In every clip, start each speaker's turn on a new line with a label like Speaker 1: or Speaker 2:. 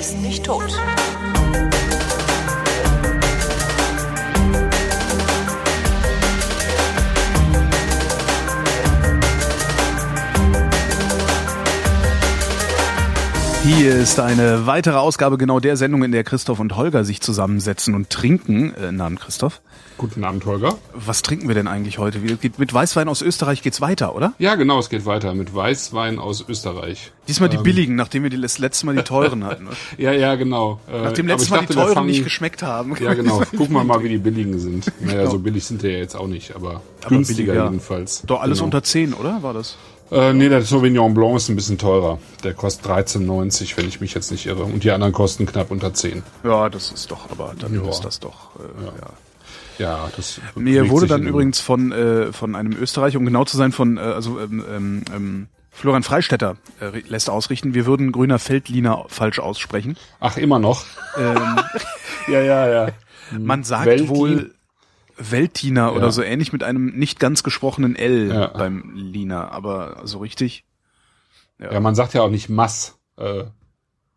Speaker 1: ist nicht tot.
Speaker 2: Hier ist eine weitere Ausgabe genau der Sendung, in der Christoph und Holger sich zusammensetzen und trinken. Äh, Namen Christoph.
Speaker 3: Guten Abend, Holger.
Speaker 2: Was trinken wir denn eigentlich heute? Mit Weißwein aus Österreich geht's weiter, oder?
Speaker 3: Ja, genau, es geht weiter mit Weißwein aus Österreich.
Speaker 2: Diesmal die
Speaker 3: Ähm.
Speaker 2: billigen, nachdem wir die das letzte Mal die teuren hatten. oder?
Speaker 3: Ja, ja, genau. Äh,
Speaker 2: Nachdem letztes Mal die
Speaker 3: dachte, wir
Speaker 2: teuren
Speaker 3: fangen-
Speaker 2: nicht geschmeckt haben.
Speaker 3: Ja, genau. Gucken wir mal, wie die billigen sind. Naja,
Speaker 2: Genau.
Speaker 3: so billig sind die ja jetzt auch nicht, aber,
Speaker 2: Aber
Speaker 3: günstiger
Speaker 2: billiger.
Speaker 3: jedenfalls.
Speaker 2: Doch alles
Speaker 3: genau.
Speaker 2: unter 10, oder? War das?
Speaker 3: Äh, nee, der Sauvignon Blanc ist ein bisschen teurer. Der kostet 13,90, wenn ich mich jetzt nicht irre. Und die anderen kosten knapp unter 10.
Speaker 2: Ja, das ist doch, aber dann
Speaker 3: Ja.
Speaker 2: ist das doch. Äh, ja.
Speaker 3: Ja, das
Speaker 2: Mir wurde dann übrigens von, äh, von einem Österreicher, um genau zu sein, von äh, also ähm, ähm, ähm, Florian Freistetter äh, lässt ausrichten, wir würden grüner Feldliner falsch aussprechen.
Speaker 3: Ach, immer noch?
Speaker 2: Ähm,
Speaker 3: Ja, ja, ja.
Speaker 2: man sagt
Speaker 3: Weltlin-
Speaker 2: wohl Weltiner oder
Speaker 3: Ja.
Speaker 2: so ähnlich mit einem nicht ganz gesprochenen L
Speaker 3: Ja.
Speaker 2: beim Lina, aber so richtig.
Speaker 3: Ja, man sagt ja auch nicht Mass. Äh,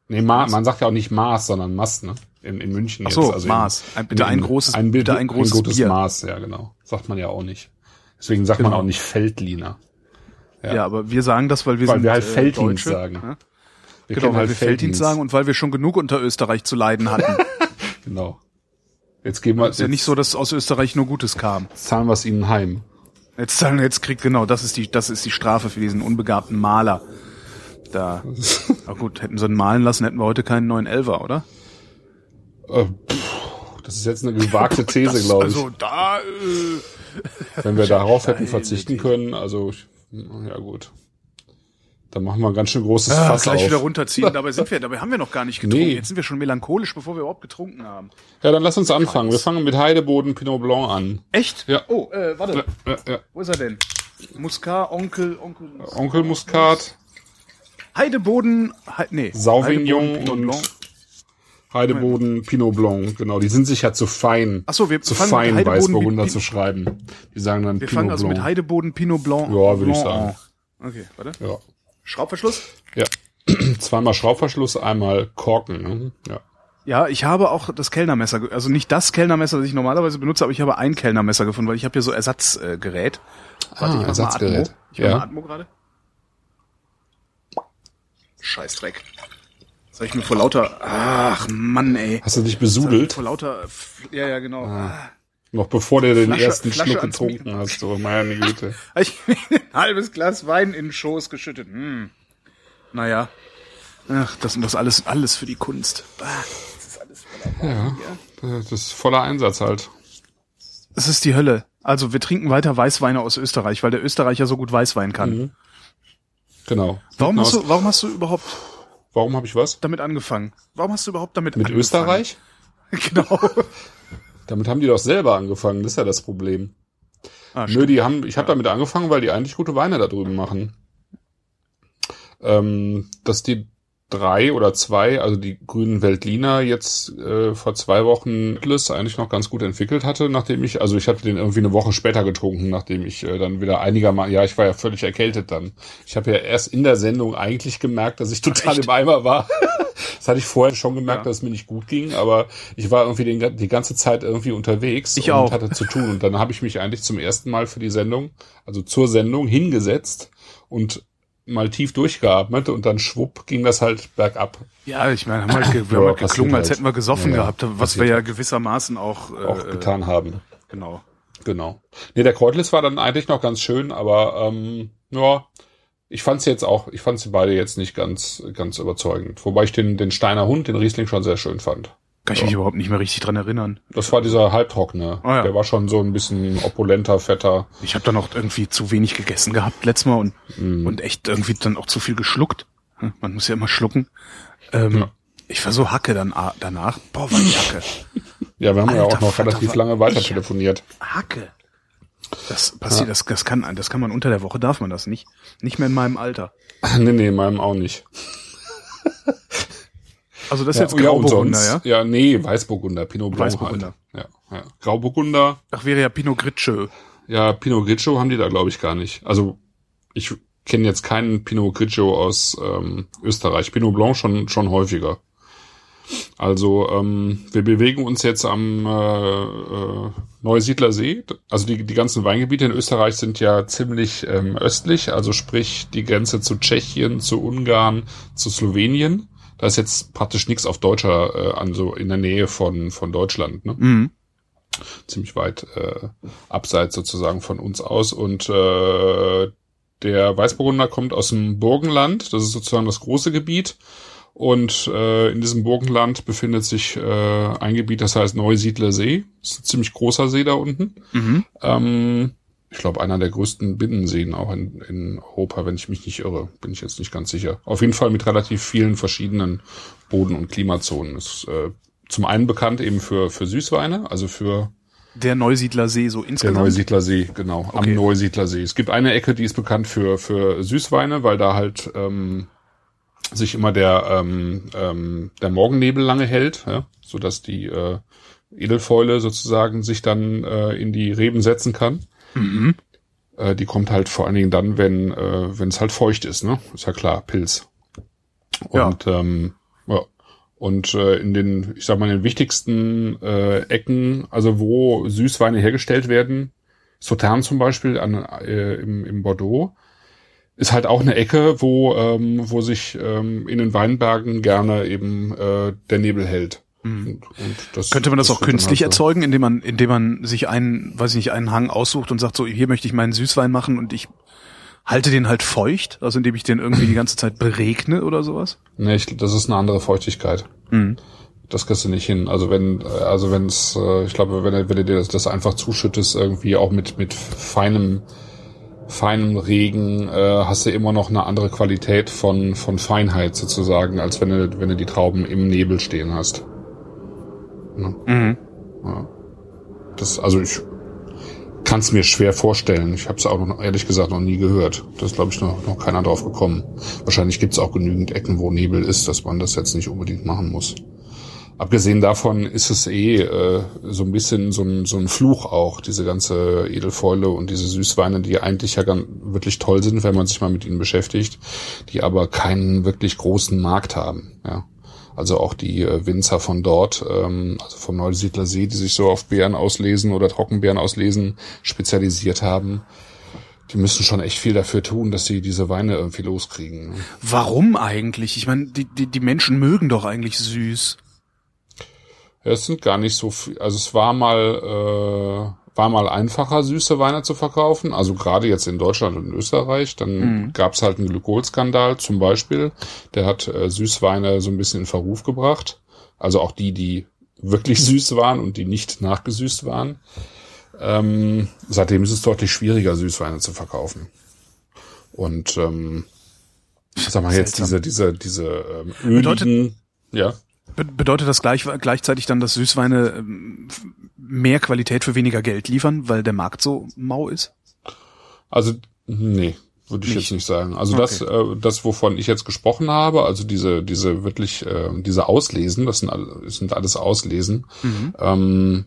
Speaker 3: nee, Ma man sagt ja auch nicht Maß, sondern Mass, ne? In, in München
Speaker 2: Ach so,
Speaker 3: jetzt. Also
Speaker 2: Maß. Ein- bitte
Speaker 3: in-
Speaker 2: ein großes-
Speaker 3: ein,
Speaker 2: bitte ein großes
Speaker 3: gutes
Speaker 2: Bier.
Speaker 3: Maß, ja, genau. Sagt man ja auch nicht. Deswegen sagt man
Speaker 2: Genau.
Speaker 3: auch nicht Feldliner.
Speaker 2: Ja. aber wir sagen das, weil wir
Speaker 3: Weil
Speaker 2: sind
Speaker 3: wir halt
Speaker 2: äh,
Speaker 3: Felddienst
Speaker 2: Deutsche,
Speaker 3: sagen.
Speaker 2: ne?
Speaker 3: Wir
Speaker 2: Genau, weil
Speaker 3: halt
Speaker 2: wir Felddienst sagen und weil wir schon genug unter Österreich zu leiden hatten.
Speaker 3: Genau. Jetzt geben wir,
Speaker 2: ist ja
Speaker 3: jetzt
Speaker 2: nicht so, dass aus Österreich nur Gutes kam.
Speaker 3: zahlen wir es ihnen heim.
Speaker 2: Jetzt sagen, jetzt kriegt genau, das ist die, das ist die Strafe für diesen unbegabten Maler. Da, na gut, hätten sie ihn malen lassen, hätten wir heute keinen neuen Elfer, oder?
Speaker 3: Äh, pff, das ist jetzt eine gewagte These,
Speaker 2: Das-
Speaker 3: glaube ich.
Speaker 2: Also da, äh,
Speaker 3: Wenn wir darauf hätten verzichten können, also ja gut. Dann machen wir ein ganz schön großes
Speaker 2: ah,
Speaker 3: Fass
Speaker 2: gleich
Speaker 3: auf.
Speaker 2: wieder runterziehen. Dabei sind wir, dabei haben wir noch gar nicht getrunken.
Speaker 3: Nee.
Speaker 2: Jetzt sind wir schon melancholisch, bevor wir überhaupt getrunken haben.
Speaker 3: Ja, dann lass uns anfangen. Wir fangen mit Heideboden Pinot Blanc an.
Speaker 2: Echt?
Speaker 3: Ja.
Speaker 2: Oh, äh, warte.
Speaker 3: Ja, ja, ja.
Speaker 2: Wo ist er denn? Muscat, Onkel, Onkel. Muscat.
Speaker 3: Onkel Muscat,
Speaker 2: Heideboden, He nee.
Speaker 3: Sauvignon
Speaker 2: Heideboden, Pinot
Speaker 3: und
Speaker 2: Blanc.
Speaker 3: Heideboden Pinot Blanc. Genau, die sind sich ja zu fein.
Speaker 2: Ach so, wir
Speaker 3: zu fein,
Speaker 2: Heideboden
Speaker 3: Weißburgunder zu schreiben. Die sagen dann
Speaker 2: Wir
Speaker 3: Pinot
Speaker 2: fangen also
Speaker 3: Blanc.
Speaker 2: mit Heideboden, Pinot Blanc.
Speaker 3: Ja, würde ich
Speaker 2: Blanc
Speaker 3: sagen.
Speaker 2: Okay, warte.
Speaker 3: ja.
Speaker 2: Schraubverschluss?
Speaker 3: ja. Zweimal Schraubverschluss, einmal Korken. Ne? Ja.
Speaker 2: Ja, ich habe auch das Kellnermesser, also nicht das Kellnermesser, das ich normalerweise benutze, aber ich habe ein Kellnermesser gefunden, weil ich habe hier so Ersatzgerät. Äh, Gerät. Warte,
Speaker 3: Ah,
Speaker 2: ich
Speaker 3: Ersatzgerät.
Speaker 2: Atmo. Ich
Speaker 3: Ja.
Speaker 2: Atmo gerade. Scheißdreck. Das habe ich mir vor lauter, ach Mann, ey.
Speaker 3: Hast du dich besudelt?
Speaker 2: Vor lauter, ja, ja, genau. Ah.
Speaker 3: Noch bevor du den
Speaker 2: Flasche-
Speaker 3: ersten
Speaker 2: Flasche
Speaker 3: Schluck getrunken hast. So, meine Güte.
Speaker 2: Ich ein halbes Glas Wein in den Schoß geschüttet. Hm. Naja. Ach, das und das alles, alles für die Kunst. Das ist alles voller
Speaker 3: Ja, das ist voller Einsatz halt.
Speaker 2: Es ist die Hölle. Also wir trinken weiter Weißweine aus Österreich, weil der Österreicher so gut Weißwein kann.
Speaker 3: Mhm. Genau.
Speaker 2: Warum,
Speaker 3: Genau.
Speaker 2: hast du, warum hast du überhaupt
Speaker 3: Warum habe ich was?
Speaker 2: damit angefangen? Warum hast du überhaupt damit
Speaker 3: Mit
Speaker 2: angefangen?
Speaker 3: Österreich?
Speaker 2: Genau.
Speaker 3: Damit haben die doch selber angefangen, das ist ja das Problem.
Speaker 2: Ah,
Speaker 3: Nö, die haben, ich habe damit angefangen, weil die eigentlich gute Weine da drüben machen. Ähm, dass die drei oder zwei, also die grünen Veltliner jetzt äh, vor zwei Wochen Atlas eigentlich noch ganz gut entwickelt hatte, nachdem ich, also ich hatte den irgendwie eine Woche später getrunken, nachdem ich äh, dann wieder einigermaßen, ja, ich war ja völlig erkältet dann. Ich habe ja erst in der Sendung eigentlich gemerkt, dass ich total
Speaker 2: echt?
Speaker 3: im Eimer war. Das hatte ich vorher schon gemerkt,
Speaker 2: Ja.
Speaker 3: dass es mir nicht gut ging, aber ich war irgendwie den, die ganze Zeit irgendwie unterwegs
Speaker 2: Ich
Speaker 3: und
Speaker 2: auch.
Speaker 3: hatte zu tun. Und dann habe ich mich eigentlich zum ersten Mal für die Sendung, also zur Sendung, hingesetzt und mal tief durchgeatmet und dann schwupp ging das halt bergab.
Speaker 2: Ja, ich meine, haben halt, wir haben halt geklungen, als
Speaker 3: halt.
Speaker 2: hätten wir gesoffen
Speaker 3: Ja,
Speaker 2: gehabt, was wir ja
Speaker 3: halt.
Speaker 2: gewissermaßen auch, äh,
Speaker 3: Auch getan haben.
Speaker 2: Genau.
Speaker 3: Genau. Nee, der Kräutlitz war dann eigentlich noch ganz schön, aber ähm, ja, ich fand sie jetzt auch, ich fand sie beide jetzt nicht ganz, ganz überzeugend. Wobei ich den, den Steiner Hund, den Riesling schon sehr schön fand.
Speaker 2: Kann ich mich überhaupt nicht mehr richtig dran erinnern.
Speaker 3: Das war dieser halbtrockene.
Speaker 2: Ah, ja.
Speaker 3: Der war schon so ein bisschen opulenter, fetter.
Speaker 2: Ich habe da noch irgendwie zu wenig gegessen gehabt letztes Mal und,
Speaker 3: Mhm.
Speaker 2: und echt irgendwie dann auch zu viel geschluckt. Hm, Man muss ja immer schlucken. Ähm,
Speaker 3: Ja.
Speaker 2: Ich war so Hacke dann a- danach. Boah, war ich Hacke.
Speaker 3: Ja, wir haben ja
Speaker 2: Alter
Speaker 3: auch noch
Speaker 2: Vater,
Speaker 3: relativ lange weiter telefoniert.
Speaker 2: Hacke. Das passiert, das, das kann, das kann man unter der Woche darf man das nicht. Nicht mehr in meinem Alter.
Speaker 3: nee, nee, meinem auch nicht.
Speaker 2: Also das ist
Speaker 3: Ja,
Speaker 2: jetzt
Speaker 3: ja, und
Speaker 2: Grauburgunder,
Speaker 3: sonst,
Speaker 2: ja?
Speaker 3: ja, nee, Weißburgunder, Pinot Blanc
Speaker 2: Weißburgunder.
Speaker 3: halt. Ja, ja. Grauburgunder,
Speaker 2: Ach, wäre ja Pinot Grigio.
Speaker 3: ja, Pinot Grigio haben die da, glaube ich, gar nicht. Also, ich kenne jetzt keinen Pinot Grigio aus ähm, Österreich. Pinot Blanc schon, schon häufiger. Also ähm, wir bewegen uns jetzt am äh, äh, Neusiedler See. Also die, die ganzen Weingebiete in Österreich sind ja ziemlich ähm, östlich, also sprich die Grenze zu Tschechien, zu Ungarn, zu Slowenien. Da ist jetzt praktisch nichts auf deutscher, äh, also in der Nähe von, von Deutschland. Ne?
Speaker 2: Mhm.
Speaker 3: Ziemlich weit äh, abseits sozusagen von uns aus. Und äh, der Weißburgunder kommt aus dem Burgenland, das ist sozusagen das große Gebiet. Und äh, in diesem Burgenland befindet sich äh, ein Gebiet, das heißt Neusiedler See. Das ist ein ziemlich großer See da unten.
Speaker 2: Mhm.
Speaker 3: Ähm, ich glaube, einer der größten Binnenseen auch in, in Europa, wenn ich mich nicht irre. Bin ich jetzt nicht ganz sicher. Auf jeden Fall mit relativ vielen verschiedenen Boden- und Klimazonen. Ist äh, zum einen bekannt eben für, für Süßweine, also für
Speaker 2: Der Neusiedler See so
Speaker 3: der
Speaker 2: insgesamt.
Speaker 3: Neusiedler See, genau,
Speaker 2: Okay.
Speaker 3: am Neusiedler See. Es gibt eine Ecke, die ist bekannt für, für Süßweine, weil da halt ähm, sich immer der, ähm, ähm, der Morgennebel lange hält, ja, sodass die äh, Edelfäule sozusagen sich dann äh, in die Reben setzen kann.
Speaker 2: Mhm.
Speaker 3: Äh, die kommt halt vor allen Dingen dann, wenn äh, wenn es halt feucht ist, ne? Ist ja klar, Pilz.
Speaker 2: Ja.
Speaker 3: Und ähm, ja. Und äh, in den, ich sag mal, in den wichtigsten äh, Ecken, also wo Süßweine hergestellt werden, Sautern zum Beispiel an, äh, im, im Bordeaux, ist halt auch eine Ecke, wo, ähm, wo sich ähm, in den Weinbergen gerne eben äh, der Nebel hält. Und, und das,
Speaker 2: Könnte man das, auch
Speaker 3: wird dann
Speaker 2: künstlich
Speaker 3: halt
Speaker 2: erzeugen, indem man, indem man sich einen, weiß ich nicht, einen Hang aussucht und sagt, so, hier möchte ich meinen Süßwein machen und ich halte den halt feucht, also indem ich den irgendwie die ganze Zeit beregne oder sowas?
Speaker 3: Nee, ich, das ist eine andere Feuchtigkeit.
Speaker 2: Mhm.
Speaker 3: Das kriegst du nicht hin. Also wenn, also wenn es, äh, ich glaube, wenn, du- wenn du dir das, das einfach zuschüttest, irgendwie auch mit, mit feinem, feinem Regen, äh, hast du immer noch eine andere Qualität von, von Feinheit sozusagen, als wenn du, wenn du die Trauben im Nebel stehen hast.
Speaker 2: Mhm.
Speaker 3: Das, also ich kann es mir schwer vorstellen. Ich habe es auch noch, ehrlich gesagt noch nie gehört. Da ist, glaube ich, noch, noch keiner drauf gekommen. Wahrscheinlich gibt es auch genügend Ecken, wo Nebel ist, dass man das jetzt nicht unbedingt machen muss. Abgesehen davon ist es eh äh, so ein bisschen so ein, so ein Fluch auch, diese ganze Edelfäule und diese Süßweine, die eigentlich ja ganz, wirklich toll sind, wenn man sich mal mit ihnen beschäftigt, die aber keinen wirklich großen Markt haben. Ja. Also auch die äh, Winzer von dort, ähm, also vom Neusiedler See, die sich so auf Beeren auslesen oder Trockenbeeren auslesen, spezialisiert haben, die müssen schon echt viel dafür tun, dass sie diese Weine irgendwie loskriegen. ne?
Speaker 2: Warum eigentlich? Ich meine, die, die, die Menschen mögen doch eigentlich süß.
Speaker 3: Ja, es sind gar nicht so viel. Also es war mal äh, war mal einfacher, süße Weine zu verkaufen. Also gerade jetzt in Deutschland und in Österreich. Dann gab's halt einen Glykolskandal zum Beispiel. Der hat äh, Süßweine so ein bisschen in Verruf gebracht. Also auch die, die wirklich süß waren und die nicht nachgesüßt waren. Ähm, seitdem ist es deutlich schwieriger, Süßweine zu verkaufen. Und ähm, sag mal jetzt diese diese diese ähm,
Speaker 2: Bedeutet-
Speaker 3: öligen, ja.
Speaker 2: Be bedeutet das gleich, gleichzeitig dann, dass Süßweine ähm, mehr Qualität für weniger Geld liefern, weil der Markt so mau ist?
Speaker 3: Also, nee, würde ich
Speaker 2: Nicht?
Speaker 3: jetzt nicht sagen. Also das, äh, das, wovon ich jetzt gesprochen habe, also diese, diese wirklich, äh, diese Auslesen, das sind, das sind alles Auslesen, ähm,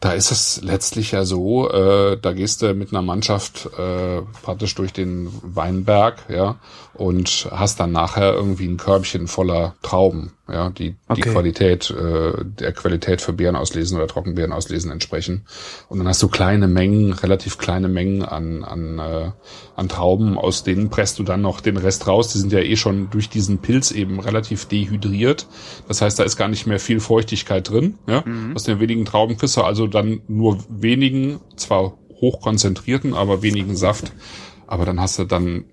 Speaker 3: da ist es letztlich ja so, äh, da gehst du mit einer Mannschaft äh, praktisch durch den Weinberg, ja, und hast dann nachher irgendwie ein Körbchen voller Trauben, ja, die die
Speaker 2: Okay.
Speaker 3: Qualität, äh, der Qualität für Beeren auslesen oder Trockenbeeren auslesen entsprechen. Und dann hast du kleine Mengen, relativ kleine Mengen an, an, äh, an Trauben, aus denen presst du dann noch den Rest raus. Die sind ja eh schon durch diesen Pilz eben relativ dehydriert. Das heißt, da ist gar nicht mehr viel Feuchtigkeit drin. Ja? Aus den wenigen Trauben kriegst du also dann nur wenigen, zwar hochkonzentrierten, aber wenigen Saft. Aber dann hast du dann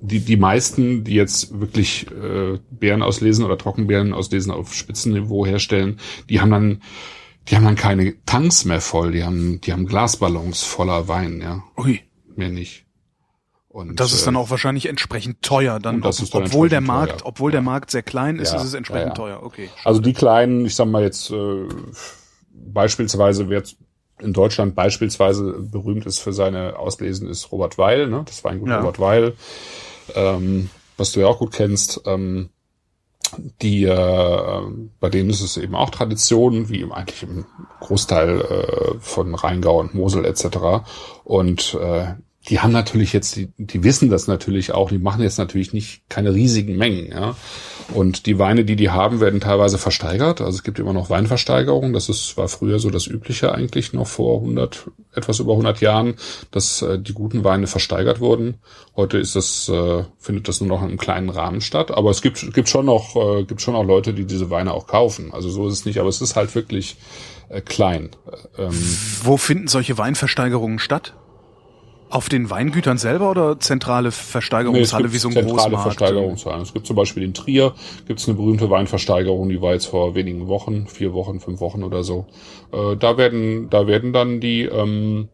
Speaker 3: die, die meisten, die jetzt wirklich äh, Beeren auslesen oder Trockenbeeren auslesen auf Spitzenniveau herstellen, die haben dann, die haben dann keine Tanks mehr voll, die haben, die haben Glasballons voller Wein, ja,
Speaker 2: Ui,
Speaker 3: mehr nicht. Und
Speaker 2: das ist dann
Speaker 3: äh,
Speaker 2: auch wahrscheinlich entsprechend teuer. Dann, ob,
Speaker 3: dann
Speaker 2: obwohl der Markt,
Speaker 3: teuer.
Speaker 2: obwohl der Markt sehr klein ist,
Speaker 3: Ja,
Speaker 2: ist es entsprechend
Speaker 3: ja, ja.
Speaker 2: teuer. Okay.
Speaker 3: Also die kleinen, ich sag mal jetzt äh, beispielsweise jetzt in Deutschland beispielsweise berühmt ist für seine Auslesen, ist Robert Weil, ne? Das Weingut
Speaker 2: Ja.
Speaker 3: Robert Weil, ähm, was du ja auch gut kennst. Ähm, die äh, bei denen ist es eben auch Tradition, wie im, eigentlich im Großteil äh, von Rheingau und Mosel etc. Und äh, die haben natürlich jetzt, die, die wissen das natürlich auch, die machen jetzt natürlich nicht keine riesigen Mengen, ja. Und die Weine, die die haben, werden teilweise versteigert. Also es gibt immer noch Weinversteigerungen. Das ist, war früher so das Übliche eigentlich noch vor 100, etwas über 100 Jahren, dass äh, die guten Weine versteigert wurden. Heute ist das, äh, findet das nur noch in einem kleinen Rahmen statt. Aber es gibt, gibt schon noch, äh, gibt schon noch Leute, die diese Weine auch kaufen. Also so ist es nicht. Aber es ist halt wirklich äh, klein.
Speaker 2: Ähm, Wo finden solche Weinversteigerungen statt? Auf den Weingütern selber oder zentrale Versteigerungshalle
Speaker 3: nee,
Speaker 2: wie so ein
Speaker 3: zentrale Großmarkt? Versteigerungshalle. Es gibt zum Beispiel in Trier gibt's eine berühmte Weinversteigerung, die war jetzt vor wenigen Wochen, vier Wochen, fünf Wochen oder so. Äh, da werden, da werden dann die ähm,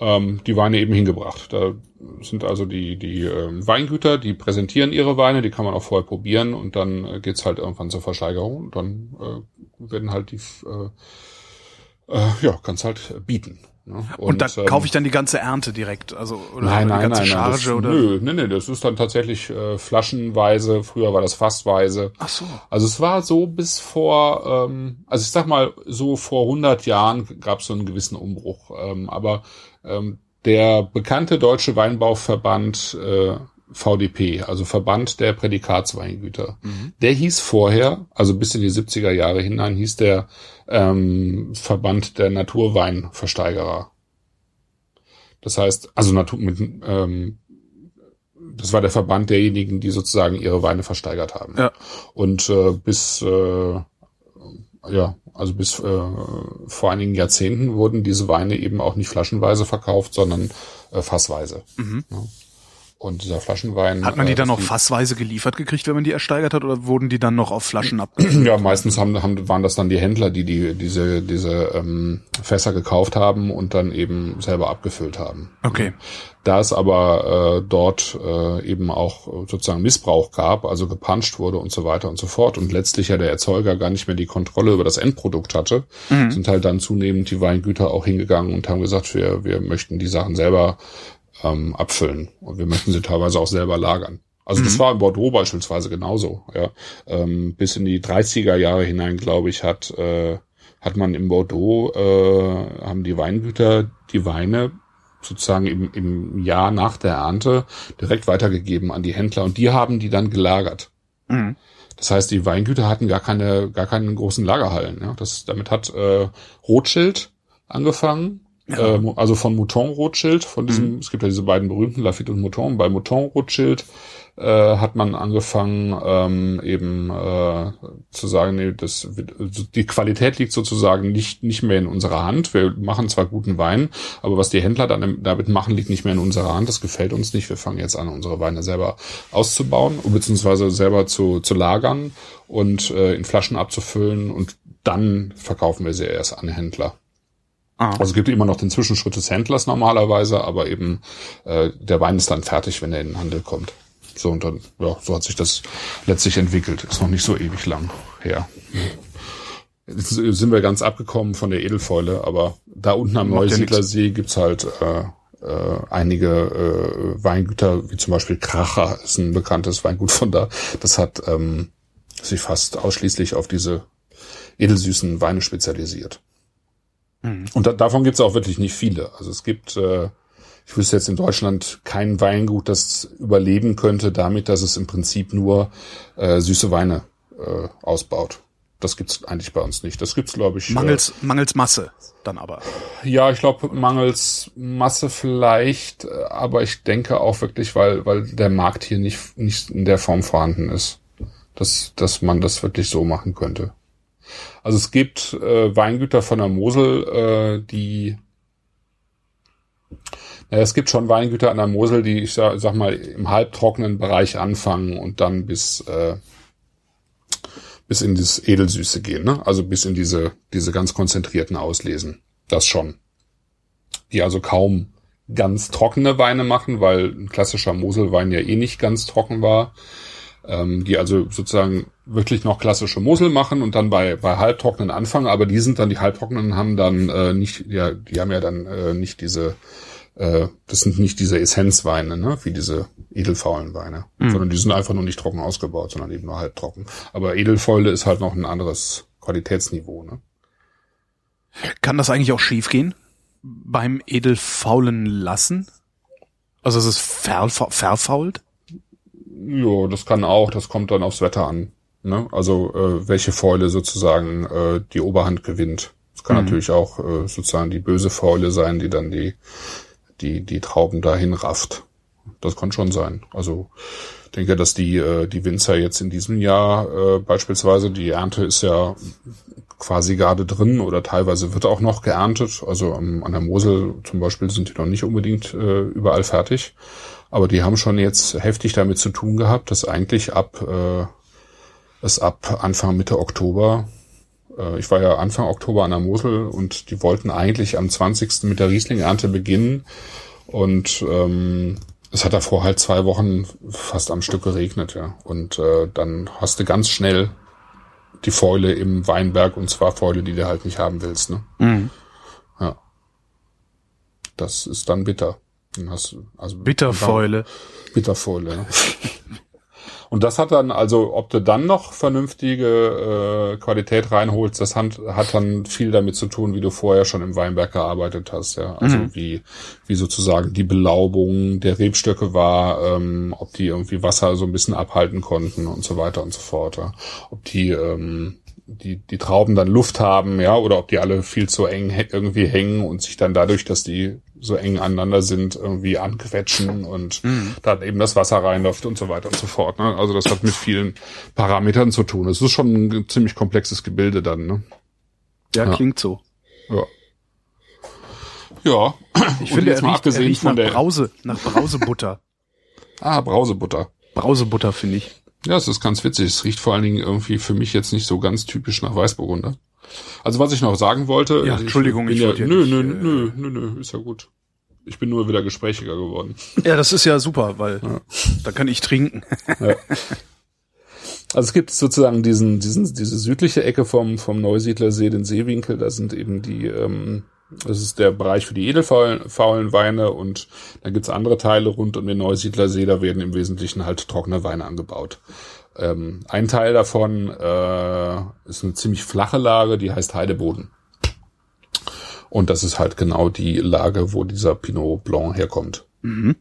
Speaker 3: ähm, die Weine eben hingebracht. Da sind also die die ähm, Weingüter, die präsentieren ihre Weine, die kann man auch vorher probieren und dann äh, geht's halt irgendwann zur Versteigerung und dann äh, werden halt die äh, äh, ja kannst halt bieten.
Speaker 2: Ne? Und, und, da ähm, kaufe ich dann die ganze Ernte direkt, also
Speaker 3: oder nein, nein, die ganze nein, Charge nein, das, oder? Nö, nee, nee, das ist dann tatsächlich äh, flaschenweise. Früher war das fassweise.
Speaker 2: Ach so.
Speaker 3: Also es war so bis vor, ähm, also ich sag mal so vor 100 Jahren gab es so einen gewissen Umbruch. Ähm, aber ähm, der bekannte deutsche Weinbauverband äh, VDP, also Verband der Prädikatsweingüter. Mhm. Der hieß vorher, also bis in die 70er Jahre hinein, hieß der ähm, Verband der Naturweinversteigerer. Das heißt, also Natur mit, ähm, das war der Verband derjenigen, die sozusagen ihre Weine versteigert haben.
Speaker 2: Ja.
Speaker 3: Und äh, bis äh, ja, also bis äh, vor einigen Jahrzehnten wurden diese Weine eben auch nicht flaschenweise verkauft, sondern äh, fassweise. Mhm. Ja. Und dieser Flaschenwein.
Speaker 2: Hat man die äh, dann noch fassweise geliefert gekriegt, wenn man die ersteigert hat, oder wurden die dann noch auf Flaschen ab?
Speaker 3: Ja, meistens haben, haben, waren das dann die Händler, die, die diese, diese ähm, Fässer gekauft haben und dann eben selber abgefüllt haben.
Speaker 2: Okay.
Speaker 3: Da es aber äh, dort äh, eben auch sozusagen Missbrauch gab, also gepanscht wurde und so weiter und so fort und letztlich ja der Erzeuger gar nicht mehr die Kontrolle über das Endprodukt hatte, mhm. sind halt dann zunehmend die Weingüter auch hingegangen und haben gesagt, wir, wir möchten die Sachen selber ähm, abfüllen. Und wir möchten sie teilweise auch selber lagern. Also mhm. das war in Bordeaux beispielsweise genauso. Ja. Ähm, bis in die 30er Jahre hinein, glaube ich, hat, äh, hat man in Bordeaux, äh, haben die Weingüter die Weine sozusagen im, im Jahr nach der Ernte direkt weitergegeben an die Händler und die haben die dann gelagert. Mhm. Das heißt, die Weingüter hatten gar keine, gar keinen großen Lagerhallen. Ja. Das, damit hat äh, Rothschild angefangen, ja. Äh, also von Mouton Rothschild, von diesem, mhm. es gibt ja diese beiden berühmten Lafitte und Mouton. Bei Mouton Rothschild äh, hat man angefangen, ähm, eben äh, zu sagen, nee, das, die Qualität liegt sozusagen nicht, nicht mehr in unserer Hand. Wir machen zwar guten Wein, aber was die Händler dann damit machen, liegt nicht mehr in unserer Hand. Das gefällt uns nicht. Wir fangen jetzt an, unsere Weine selber auszubauen, beziehungsweise selber zu, zu lagern und äh, in Flaschen abzufüllen und dann verkaufen wir sie erst an Händler. Ah. Also es gibt immer noch den Zwischenschritt des Händlers normalerweise, aber eben äh, der Wein ist dann fertig, wenn er in den Handel kommt. So und dann, ja, so hat sich das letztlich entwickelt. Ist noch nicht so ewig lang her. Jetzt sind wir ganz abgekommen von der Edelfäule, aber da unten am Neusiedlersee gibt's halt äh, äh, einige äh, Weingüter, wie zum Beispiel Kracher, ist ein bekanntes Weingut von da. Das hat ähm, sich fast ausschließlich auf diese edelsüßen Weine spezialisiert. Mhm. Und da, davon gibt es auch wirklich nicht viele. Also es gibt, äh, ich wüsste jetzt in Deutschland kein Weingut, das überleben könnte damit, dass es im Prinzip nur äh, süße Weine äh, ausbaut. Das gibt's eigentlich bei uns nicht. Das gibt's, glaube ich.
Speaker 2: Mangels, äh, mangels Masse dann aber.
Speaker 3: Ja, ich glaube mangels Masse vielleicht, äh, aber ich denke auch wirklich, weil weil der Markt hier nicht nicht in der Form vorhanden ist, dass dass man das wirklich so machen könnte. Also es gibt äh, Weingüter von der Mosel, äh, die naja, es gibt schon Weingüter an der Mosel, die ich sag, sag mal im halbtrockenen Bereich anfangen und dann bis äh, bis in das Edelsüße gehen, ne? Also bis in diese diese ganz konzentrierten Auslesen. Das schon. Die also kaum ganz trockene Weine machen, weil ein klassischer Moselwein ja eh nicht ganz trocken war ähm, die also sozusagen wirklich noch klassische Mosel machen und dann bei, bei halbtrockenen anfangen, aber die sind dann, die halbtrockenen haben dann äh, nicht, ja, die haben ja dann äh, nicht diese, äh, das sind nicht diese Essenzweine, ne, wie diese edelfaulen Weine, mhm. sondern die sind einfach nur nicht trocken ausgebaut, sondern eben nur halbtrocken. Aber Edelfäule ist halt noch ein anderes Qualitätsniveau, ne.
Speaker 2: Kann das eigentlich auch schief gehen? beim Edelfaulen lassen? Also es ist verfa verfault?
Speaker 3: Ja, das kann auch, das kommt dann aufs Wetter an. Ne? Also äh, welche Fäule sozusagen äh, die Oberhand gewinnt. Es kann mhm. natürlich auch äh, sozusagen die böse Fäule sein, die dann die, die, die Trauben dahin rafft. Das kann schon sein. Also denke, dass die, äh, die Winzer jetzt in diesem Jahr äh, beispielsweise, die Ernte ist ja quasi gerade drin oder teilweise wird auch noch geerntet. Also an der Mosel zum Beispiel sind die noch nicht unbedingt äh, überall fertig. Aber die haben schon jetzt heftig damit zu tun gehabt, dass eigentlich ab äh, es ab Anfang Mitte Oktober, äh, ich war ja Anfang Oktober an der Mosel und die wollten eigentlich am 20. mit der Riesling-Ernte beginnen. Und ähm, es hat davor halt zwei Wochen fast am Stück geregnet, ja. Und äh, dann hast du ganz schnell die Fäule im Weinberg und zwar Fäule, die du halt nicht haben willst, ne? Mhm. Ja. Das ist dann bitter. Hast also
Speaker 2: Bitterfäule.
Speaker 3: Bitterfäule. Ja. Und das hat dann, also ob du dann noch vernünftige äh, Qualität reinholst, das hat, hat dann viel damit zu tun, wie du vorher schon im Weinberg gearbeitet hast, ja. Also mhm. wie, wie sozusagen die Belaubung der Rebstöcke war, ähm, ob die irgendwie Wasser so ein bisschen abhalten konnten und so weiter und so fort. Ja. Ob die ähm, die, die Trauben dann Luft haben, ja, oder ob die alle viel zu eng irgendwie hängen und sich dann dadurch, dass die so eng aneinander sind, irgendwie anquetschen und mhm. dann eben das Wasser reinläuft und so weiter und so fort. Ne? Also das hat mit vielen Parametern zu tun. Es ist schon ein ziemlich komplexes Gebilde dann, ne?
Speaker 2: Ja, ja. klingt so.
Speaker 3: Ja. Ja.
Speaker 2: Ich finde, jetzt mal riecht, abgesehen von nach der Brause, nach Brausebutter.
Speaker 3: ah, Brausebutter.
Speaker 2: Brausebutter finde ich.
Speaker 3: Ja, es ist ganz witzig. Es riecht vor allen Dingen irgendwie für mich jetzt nicht so ganz typisch nach Weißburgunder. Also was ich noch sagen wollte.
Speaker 2: Ja, Entschuldigung,
Speaker 3: ich,
Speaker 2: ich
Speaker 3: ja, nö, nicht, nö, nö, nö, nö, ist ja gut. Ich bin nur wieder gesprächiger geworden.
Speaker 2: Ja, das ist ja super, weil ja. da kann ich trinken. Ja.
Speaker 3: Also es gibt sozusagen diesen, diesen, diese südliche Ecke vom, vom Neusiedlersee, den Seewinkel, da sind eben die, ähm, das ist der Bereich für die edelfaulen Weine und dann gibt's andere Teile rund um den Neusiedlersee, da werden im Wesentlichen halt trockene Weine angebaut. Ähm, ein Teil davon äh, ist eine ziemlich flache Lage, die heißt Heideboden. Und das ist halt genau die Lage, wo dieser Pinot Blanc herkommt. Mhm.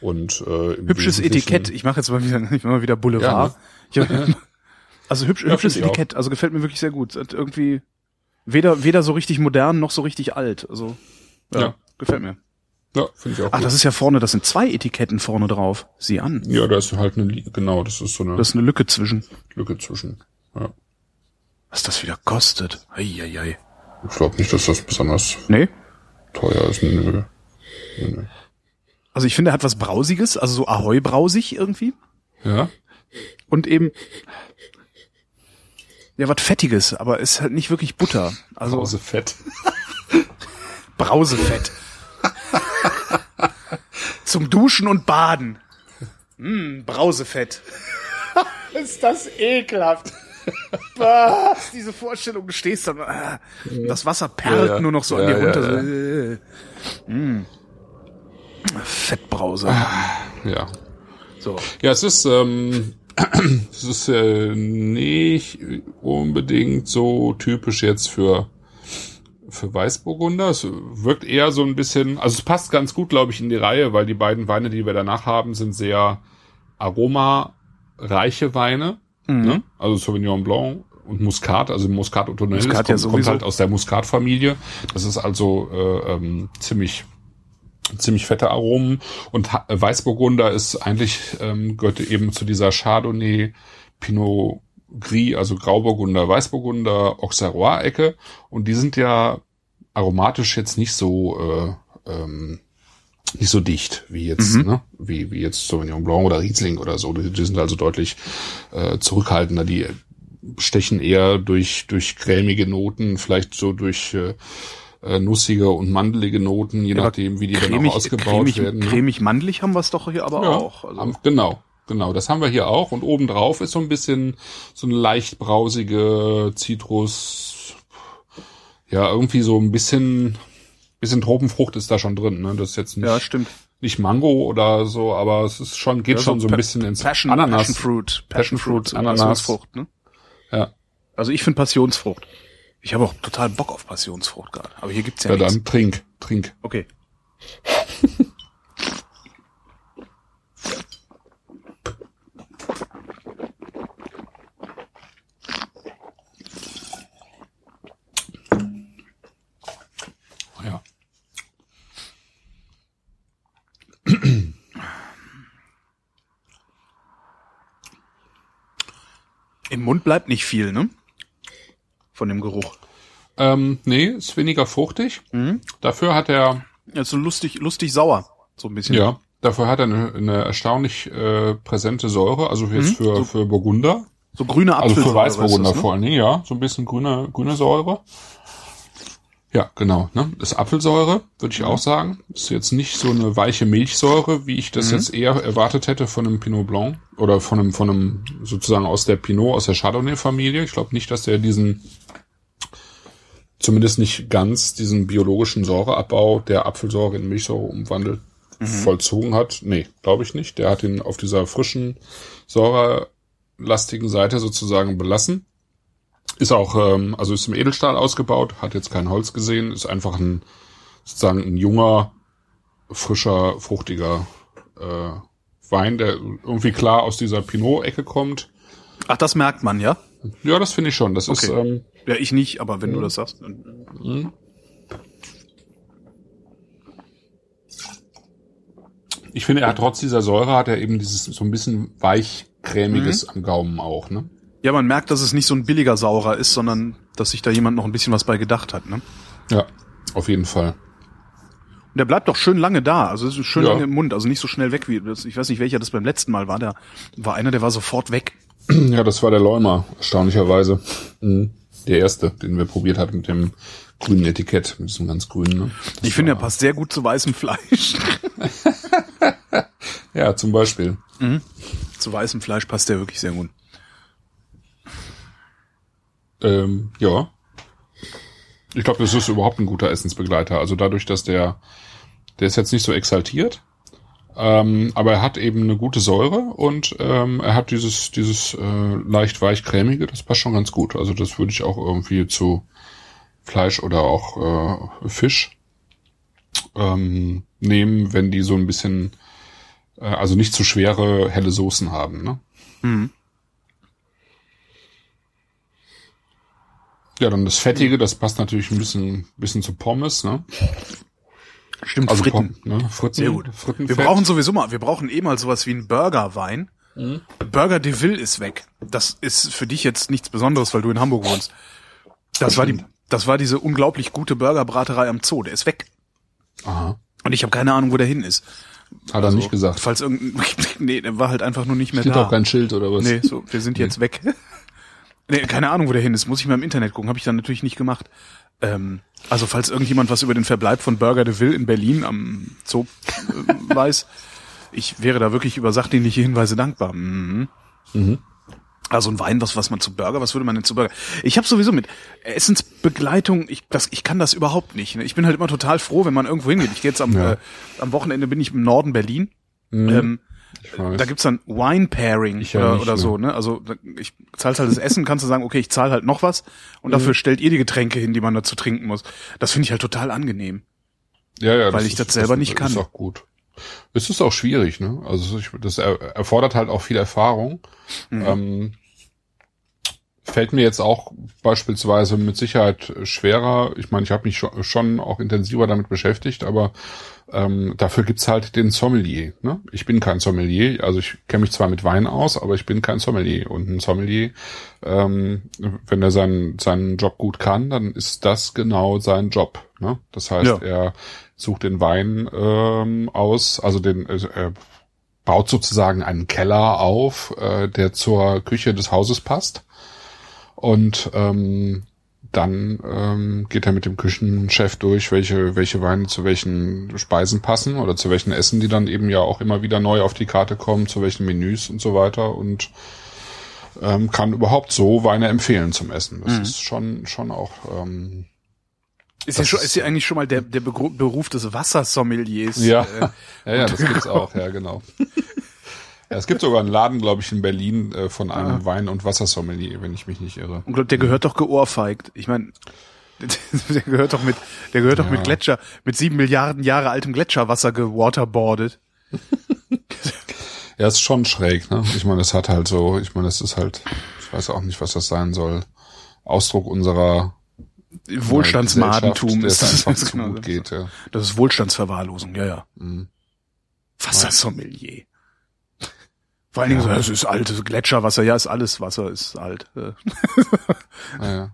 Speaker 3: Und äh,
Speaker 2: hübsches Etikett. Ich mache jetzt mal wieder, ich mach mal wieder Boulevard. Ja, ne? also hübsch, ja, hübsches Etikett. Also gefällt mir wirklich sehr gut. Irgendwie weder weder so richtig modern noch so richtig alt. Also ja, ja. gefällt mir.
Speaker 3: Ja, finde ich auch.
Speaker 2: Ach, gut. das ist ja vorne, das sind zwei Etiketten vorne drauf. Sieh an.
Speaker 3: Ja, da ist halt eine, genau, das ist so eine.
Speaker 2: Das ist eine Lücke zwischen.
Speaker 3: Lücke zwischen, ja.
Speaker 2: Was das wieder kostet. Eieiei.
Speaker 3: Ich glaube nicht, dass das besonders
Speaker 2: nee?
Speaker 3: teuer ist. Nö. Nö.
Speaker 2: Also ich finde, er hat was Brausiges, also so Ahoi-brausig irgendwie.
Speaker 3: Ja.
Speaker 2: Und eben, ja, was Fettiges, aber ist halt nicht wirklich Butter. Also
Speaker 3: Brausefett.
Speaker 2: Brausefett. Zum Duschen und Baden. Hm, Brausefett. ist das ekelhaft. Was? Diese Vorstellung, du stehst dann, ah, das Wasser perlt ja, ja. nur noch so ja, an dir runter. So, äh, mm. Fettbrause.
Speaker 3: Ja. So. Ja, es ist, ähm, es ist äh, nicht unbedingt so typisch jetzt für für Weißburgunder. Es wirkt eher so ein bisschen, also es passt ganz gut, glaube ich, in die Reihe, weil die beiden Weine, die wir danach haben, sind sehr aromareiche Weine. Mhm. Ne? Also Sauvignon Blanc und Muscat, also Muscat Otonel
Speaker 2: Muscat kommt,
Speaker 3: ja kommt halt aus der Muscat-Familie. Das ist also äh, ähm, ziemlich ziemlich fette Aromen und Weißburgunder ist eigentlich ähm, gehört eben zu dieser Chardonnay Pinot Gris, also Grauburgunder, Weißburgunder, Auxerrois-Ecke. Und die sind ja aromatisch jetzt nicht so, äh, ähm, nicht so dicht wie jetzt, mhm. ne? wie, wie jetzt Sauvignon Blanc oder Riesling oder so. Die, die sind also deutlich äh, zurückhaltender. Die stechen eher durch, durch cremige Noten, vielleicht so durch äh, äh nussige und mandelige Noten, je ja, nachdem, wie die cremig, dann auch ausgebaut
Speaker 2: cremig,
Speaker 3: werden. Ne?
Speaker 2: Cremig-mandelig haben wir es doch hier aber ja, auch.
Speaker 3: Also. Genau, Genau, das haben wir hier auch. Und obendrauf ist so ein bisschen so eine leicht brausige Zitrus. Ja, irgendwie so ein bisschen, bisschen Tropenfrucht ist da schon drin. Ne? Das ist jetzt nicht,
Speaker 2: ja, stimmt.
Speaker 3: nicht Mango oder so, aber es ist schon, geht ja, schon so, ein bisschen ins
Speaker 2: Passion, Ananas. Passion Fruit.
Speaker 3: Passion, Fruit, Ananas.
Speaker 2: Frucht, ne?
Speaker 3: Ja.
Speaker 2: Also ich finde Passionsfrucht. Ich habe auch total Bock auf Passionsfrucht gerade. Aber hier gibt's ja,
Speaker 3: Ja,
Speaker 2: nichts.
Speaker 3: dann trink, trink.
Speaker 2: Okay.
Speaker 3: Ja.
Speaker 2: Im Mund bleibt nicht viel, ne? Von dem Geruch.
Speaker 3: Ähm, nee, ist weniger fruchtig. Dafür hat er,
Speaker 2: Ja, so lustig, lustig sauer. So ein bisschen.
Speaker 3: ja, dafür hat er eine, eine erstaunlich äh, präsente Säure, also jetzt für, für Burgunder.
Speaker 2: So grüne
Speaker 3: Also
Speaker 2: Apfelsäure.
Speaker 3: für Weißburgunder
Speaker 2: das, ne?
Speaker 3: vor allen Dingen, ja. So ein bisschen grüne, grüne Säure. Ja, genau. Ne? Das ist Apfelsäure, würde ich auch sagen. Ist jetzt nicht so eine weiche Milchsäure, wie ich das jetzt eher erwartet hätte von einem Pinot Blanc. Oder von einem, von einem, sozusagen aus der Pinot, aus der Chardonnay-Familie. Ich glaube nicht, dass der diesen, zumindest nicht ganz diesen biologischen Säureabbau der Apfelsäure in Milchsäure umwandelt, vollzogen hat. Nee, glaube ich nicht. Der hat ihn auf dieser frischen, säurelastigen Seite sozusagen belassen. Ist auch, ähm, also ist im Edelstahl ausgebaut, hat jetzt kein Holz gesehen, ist einfach ein, sozusagen ein junger, frischer, fruchtiger äh, Wein, der irgendwie klar aus dieser Pinot-Ecke kommt.
Speaker 2: Ach, das merkt man, ja?
Speaker 3: Ja, das finde ich schon. Das ist,
Speaker 2: Okay.
Speaker 3: ähm,
Speaker 2: Ja, ich nicht, aber wenn du das sagst. dann-
Speaker 3: ich finde, er hat trotz dieser Säure hat er eben dieses so ein bisschen weich cremiges am Gaumen auch, ne?
Speaker 2: Ja, man merkt, dass es nicht so ein billiger Saurer ist, sondern dass sich da jemand noch ein bisschen was bei gedacht hat, ne?
Speaker 3: Ja, auf jeden Fall.
Speaker 2: Und der bleibt doch schön lange da, also es ist schön
Speaker 3: Ja.
Speaker 2: lange im Mund, also nicht so schnell weg wie das, ich weiß nicht, welcher das beim letzten Mal war, der war einer, der war sofort weg.
Speaker 3: Ja, das war der Leumer, erstaunlicherweise. Mhm. Der erste, den wir probiert hatten mit dem grünen Etikett, mit diesem ganz grünen. Ne?
Speaker 2: Ich finde, er passt sehr gut zu weißem Fleisch.
Speaker 3: Ja, zum Beispiel.
Speaker 2: zu weißem Fleisch passt der wirklich sehr gut.
Speaker 3: Ähm, ja. Ich glaube, das ist überhaupt ein guter Essensbegleiter. Also dadurch, dass der, der ist jetzt nicht so exaltiert, ähm, aber er hat eben eine gute Säure und ähm, er hat dieses, dieses äh, leicht weich cremige, das passt schon ganz gut. Also das würde ich auch irgendwie zu Fleisch oder auch äh, Fisch ähm, nehmen, wenn die so ein bisschen, äh, also nicht zu schwere helle Soßen haben. Ne?
Speaker 2: Mhm.
Speaker 3: Ja, dann das Fettige, das passt natürlich ein bisschen, bisschen zu Pommes, ne?
Speaker 2: Stimmt,
Speaker 3: Also
Speaker 2: Fritten.
Speaker 3: Pom- ne? Fritten,
Speaker 2: Sehr gut.
Speaker 3: Frittenfett.
Speaker 2: Wir brauchen sowieso mal, wir brauchen eh mal sowas wie einen Burgerwein. Burger de Ville ist weg. Das ist für dich jetzt nichts Besonderes, weil du in Hamburg wohnst. Das war die, das war diese unglaublich gute Burgerbraterei am Zoo. Der ist weg.
Speaker 3: Aha.
Speaker 2: Und ich habe keine Ahnung, wo der hin ist.
Speaker 3: Hat er nicht gesagt.
Speaker 2: Falls irgendein, nee, der war halt einfach nur nicht mehr
Speaker 3: Steht
Speaker 2: da.
Speaker 3: auch kein Schild oder was?
Speaker 2: Nee, so, wir sind jetzt weg. nee, keine Ahnung, wo der hin ist. Muss ich mal im Internet gucken. Habe ich dann natürlich nicht gemacht. Ähm, also falls irgendjemand was über den Verbleib von Burger de Ville in Berlin am Zoo äh, weiß, ich wäre da wirklich über sachdienliche Hinweise dankbar. Mhm. Also ein Wein, was, was man zu Burger, was würde man denn zu Burger? Ich habe sowieso mit Essensbegleitung, ich, das, ich kann das überhaupt nicht. ne? Ich bin halt immer total froh, wenn man irgendwo hingeht. Ich gehe jetzt am,
Speaker 3: Ja.
Speaker 2: äh, am Wochenende bin ich im Norden Berlin. Ähm,
Speaker 3: Ich weiß.
Speaker 2: Da gibt's dann Wine Pairing oder,
Speaker 3: nicht,
Speaker 2: oder so, ne? Also ich zahlst halt das Essen, kannst du sagen, okay, ich zahle halt noch was und
Speaker 3: Mhm.
Speaker 2: dafür stellt ihr die Getränke hin, die man dazu trinken muss. Das finde ich halt total angenehm.
Speaker 3: ja, ja,
Speaker 2: weil ich das selber nicht kann.
Speaker 3: Ist auch gut. Es ist auch schwierig, ne? Also das er, erfordert halt auch viel Erfahrung.
Speaker 2: Mhm.
Speaker 3: Ähm, fällt mir jetzt auch beispielsweise mit Sicherheit schwerer. Ich meine, ich habe mich schon auch intensiver damit beschäftigt, aber ähm, dafür gibt's halt den Sommelier. Ne? Ich bin kein Sommelier, also ich kenne mich zwar mit Wein aus, aber ich bin kein Sommelier. Und ein Sommelier, ähm, wenn er seinen, seinen Job gut kann, dann ist das genau sein Job. Ne? Das heißt,
Speaker 2: Ja.
Speaker 3: er sucht den Wein ähm, aus, also den äh, er baut sozusagen einen Keller auf, äh, der zur Küche des Hauses passt. Und ähm, dann ähm, geht er mit dem Küchenchef durch, welche, welche Weine zu welchen Speisen passen oder zu welchen Essen, die dann eben ja auch immer wieder neu auf die Karte kommen, zu welchen Menüs und so weiter und ähm, kann überhaupt so Weine empfehlen zum Essen. Das ist schon, schon auch ähm,
Speaker 2: Ist ja, schon,
Speaker 3: ist-
Speaker 2: ja eigentlich schon mal der, der Beruf des Wassersommeliers.
Speaker 3: Ja,
Speaker 2: Äh,
Speaker 3: ja, ja, das gibt's auch, ja, genau. Ja, es gibt sogar einen Laden, glaube ich, in Berlin äh, von einem ah. Wein- und Wassersommelier, wenn ich mich nicht irre.
Speaker 2: Und der gehört doch geohrfeigt. Ich meine, der gehört doch mit, der gehört doch mit Gletscher, mit sieben Milliarden Jahre altem Gletscherwasser gewaterboardet.
Speaker 3: ja, ist schon schräg, ne? Ich meine, es hat halt so, ich meine, es ist halt, ich weiß auch nicht, was das sein soll. Ausdruck unserer
Speaker 2: Wohlstandsmadentum
Speaker 3: ist das, das genau, gut geht, ja.
Speaker 2: Das ist Wohlstandsverwahrlosung, ja, ja. Mhm. Wassersommelier. Vor allen Dingen ja. so, das ist altes Gletscherwasser, ja, ist alles Wasser, ist alt.
Speaker 3: ja, ja.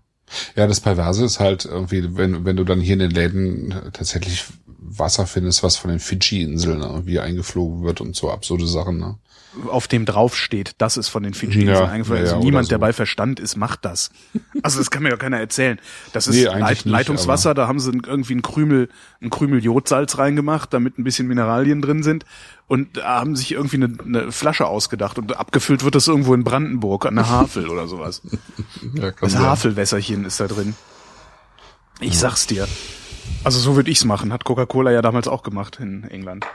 Speaker 3: Ja, das Perverse ist halt irgendwie, wenn, wenn du dann hier in den Läden tatsächlich Wasser findest, was von den Fidschi-Inseln irgendwie eingeflogen wird und so absurde Sachen, ne?
Speaker 2: Auf dem draufsteht, das ist von den Fidschi-Inseln ja, eingeflogen. Ja, also niemand, so. der bei Verstand ist, macht das. Also das kann mir ja keiner erzählen. Das ist nee, Leit Leitungswasser, nicht, da haben sie irgendwie ein Krümel, ein Krümel Jodsalz reingemacht, damit ein bisschen Mineralien drin sind und haben sich irgendwie eine, eine Flasche ausgedacht und abgefüllt wird das irgendwo in Brandenburg an der Havel oder sowas. Ja, das sein. Havelwässerchen ist da drin. Ich sag's dir. Also so würde ich's machen, hat Coca-Cola ja damals auch gemacht in England.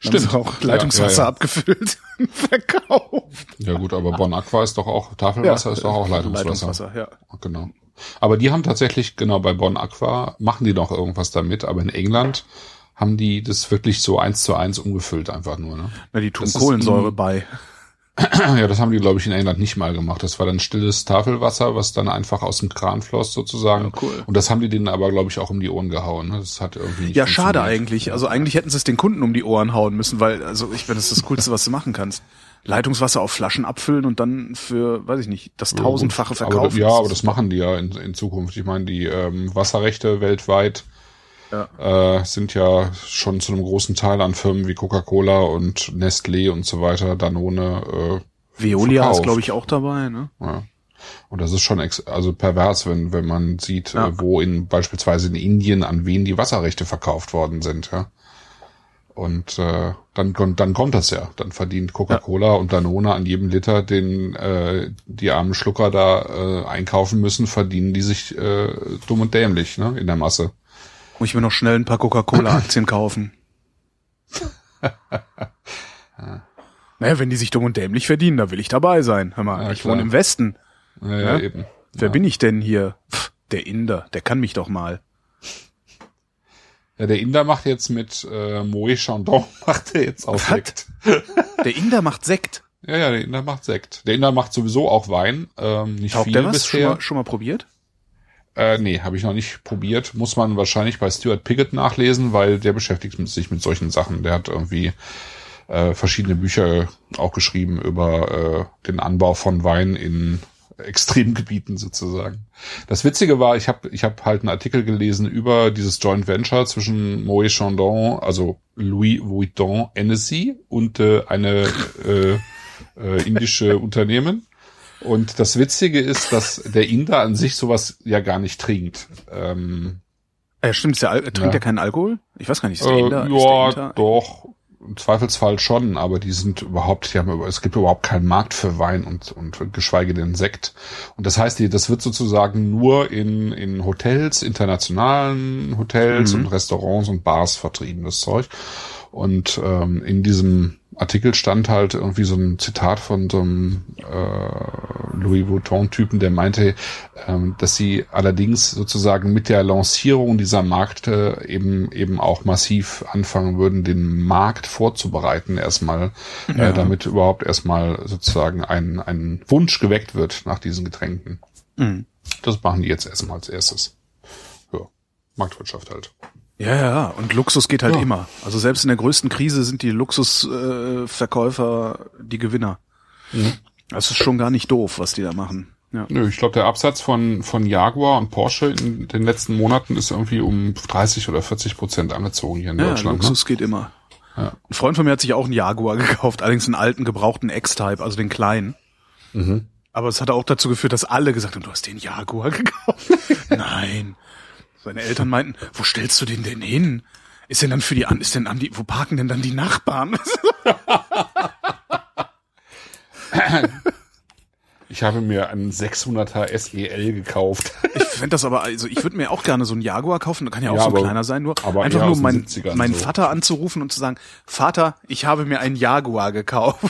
Speaker 2: Stimmt. auch Leitungswasser ja, ja. abgefüllt und verkauft.
Speaker 3: Ja gut, aber Bon Aqua ist doch auch, Tafelwasser ist doch auch Leitungswasser. Leitungswasser, ja. Genau. Aber die haben tatsächlich, genau, bei Bon Aqua machen die noch irgendwas damit, aber in England haben die das wirklich so eins zu eins umgefüllt einfach nur, ne?
Speaker 2: Na, die tun das Kohlensäure bei.
Speaker 3: ja, das haben die, glaube ich, in England nicht mal gemacht. Das war dann stilles Tafelwasser, was dann einfach aus dem Kran floss sozusagen. Ja, cool. Und das haben die denen aber, glaube ich, auch um die Ohren gehauen. Ne? Das hat irgendwie
Speaker 2: Ja, schade eigentlich. Also eigentlich hätten sie es den Kunden um die Ohren hauen müssen, weil, also ich finde, das ist das Coolste, was du machen kannst. Leitungswasser auf Flaschen abfüllen und dann für, weiß ich nicht, das tausendfache verkaufen.
Speaker 3: Aber, ja, aber das machen die ja in, in Zukunft. Ich meine, die ähm, Wasserrechte weltweit ja. äh, sind ja schon zu einem großen Teil an Firmen wie Coca-Cola und Nestlé und so weiter, Danone.
Speaker 2: Äh, Veolia verkauft. ist, glaube ich, auch dabei, ne?
Speaker 3: Ja. Und das ist schon ex also pervers, wenn, wenn man sieht, ja. äh, wo in beispielsweise in Indien an wen die Wasserrechte verkauft worden sind, ja. Und äh, dann, dann kommt das ja. Dann verdient Coca-Cola ja. und Danone an jedem Liter, den äh, die armen Schlucker da äh, einkaufen müssen, verdienen die sich äh, dumm und dämlich ne, in der Masse.
Speaker 2: Muss ich mir noch schnell ein paar Coca-Cola-Aktien kaufen. naja, wenn die sich dumm und dämlich verdienen, da will ich dabei sein. Hör mal, ja, ich klar. wohne im Westen.
Speaker 3: Ja, ja, eben.
Speaker 2: Wer bin ich denn hier? Pff, der Inder, der kann mich doch mal.
Speaker 3: Ja, der Inder macht jetzt mit äh, Moe Chandon, macht er jetzt auch Sekt.
Speaker 2: Der Inder macht Sekt?
Speaker 3: Ja, ja, der Inder macht Sekt. Der Inder macht sowieso auch Wein. Ähm, nicht Taugt viel der was? bisher.
Speaker 2: Schon mal, schon mal probiert?
Speaker 3: Äh, nee, habe ich noch nicht probiert. Muss man wahrscheinlich bei Stuart Piggott nachlesen, weil der beschäftigt sich mit solchen Sachen. Der hat irgendwie äh, verschiedene Bücher auch geschrieben über äh, den Anbau von Wein in Extremgebieten sozusagen. Das Witzige war, ich habe ich hab halt einen Artikel gelesen über dieses Joint Venture zwischen Moët Chandon, also Louis Vuitton Hennessy und äh, eine äh, äh, indische Unternehmen. Und das Witzige ist, dass der Inder an sich sowas ja gar nicht trinkt. Ähm,
Speaker 2: ja, stimmt, ist der Al trinkt ja. er keinen Alkohol? Ich weiß gar nicht, ist
Speaker 3: der Inder? Äh, ja, der Inder? doch. Im Zweifelsfall schon, aber die sind überhaupt, die haben, es gibt überhaupt keinen Markt für Wein und, und geschweige denn Sekt. Und das heißt, das wird sozusagen nur in, in Hotels, internationalen Hotels mhm. und Restaurants und Bars vertrieben, das Zeug. Und ähm, in diesem Artikel stand halt irgendwie so ein Zitat von so einem äh, Louis Vuitton-Typen, der meinte, ähm, dass sie allerdings sozusagen mit der Lancierung dieser Markte eben eben auch massiv anfangen würden, den Markt vorzubereiten erstmal, äh, ja. äh, damit überhaupt erstmal sozusagen ein, ein Wunsch geweckt wird nach diesen Getränken. Mhm. Das machen die jetzt erstmal als erstes. Ja, Marktwirtschaft halt.
Speaker 2: Ja, ja, und Luxus geht halt ja. immer. Also selbst in der größten Krise sind die Luxusverkäufer äh, die Gewinner. Mhm. Das ist schon gar nicht doof, was die da machen. Ja.
Speaker 3: Nö, ich glaube, der Absatz von, von Jaguar und Porsche in den letzten Monaten ist irgendwie um 30 oder 40 Prozent angezogen hier in ja, Deutschland.
Speaker 2: Ne? Luxus ne? geht immer. Ja. Ein Freund von mir hat sich auch einen Jaguar gekauft, allerdings einen alten, gebrauchten X-Type, also den kleinen. Mhm. Aber es hat auch dazu geführt, dass alle gesagt haben, du hast den Jaguar gekauft. Nein. Seine Eltern meinten, wo stellst du den denn hin? Ist denn dann für die an, ist denn an die, wo parken denn dann die Nachbarn?
Speaker 3: Ich habe mir einen 600er SEL gekauft.
Speaker 2: Ich fände das aber, also ich würde mir auch gerne so einen Jaguar kaufen, kann ja auch
Speaker 3: Ja,
Speaker 2: so
Speaker 3: aber-
Speaker 2: kleiner sein, nur
Speaker 3: aber
Speaker 2: einfach nur mein,
Speaker 3: 70ern
Speaker 2: meinen
Speaker 3: so.
Speaker 2: Vater anzurufen und zu sagen, Vater, ich habe mir einen Jaguar gekauft.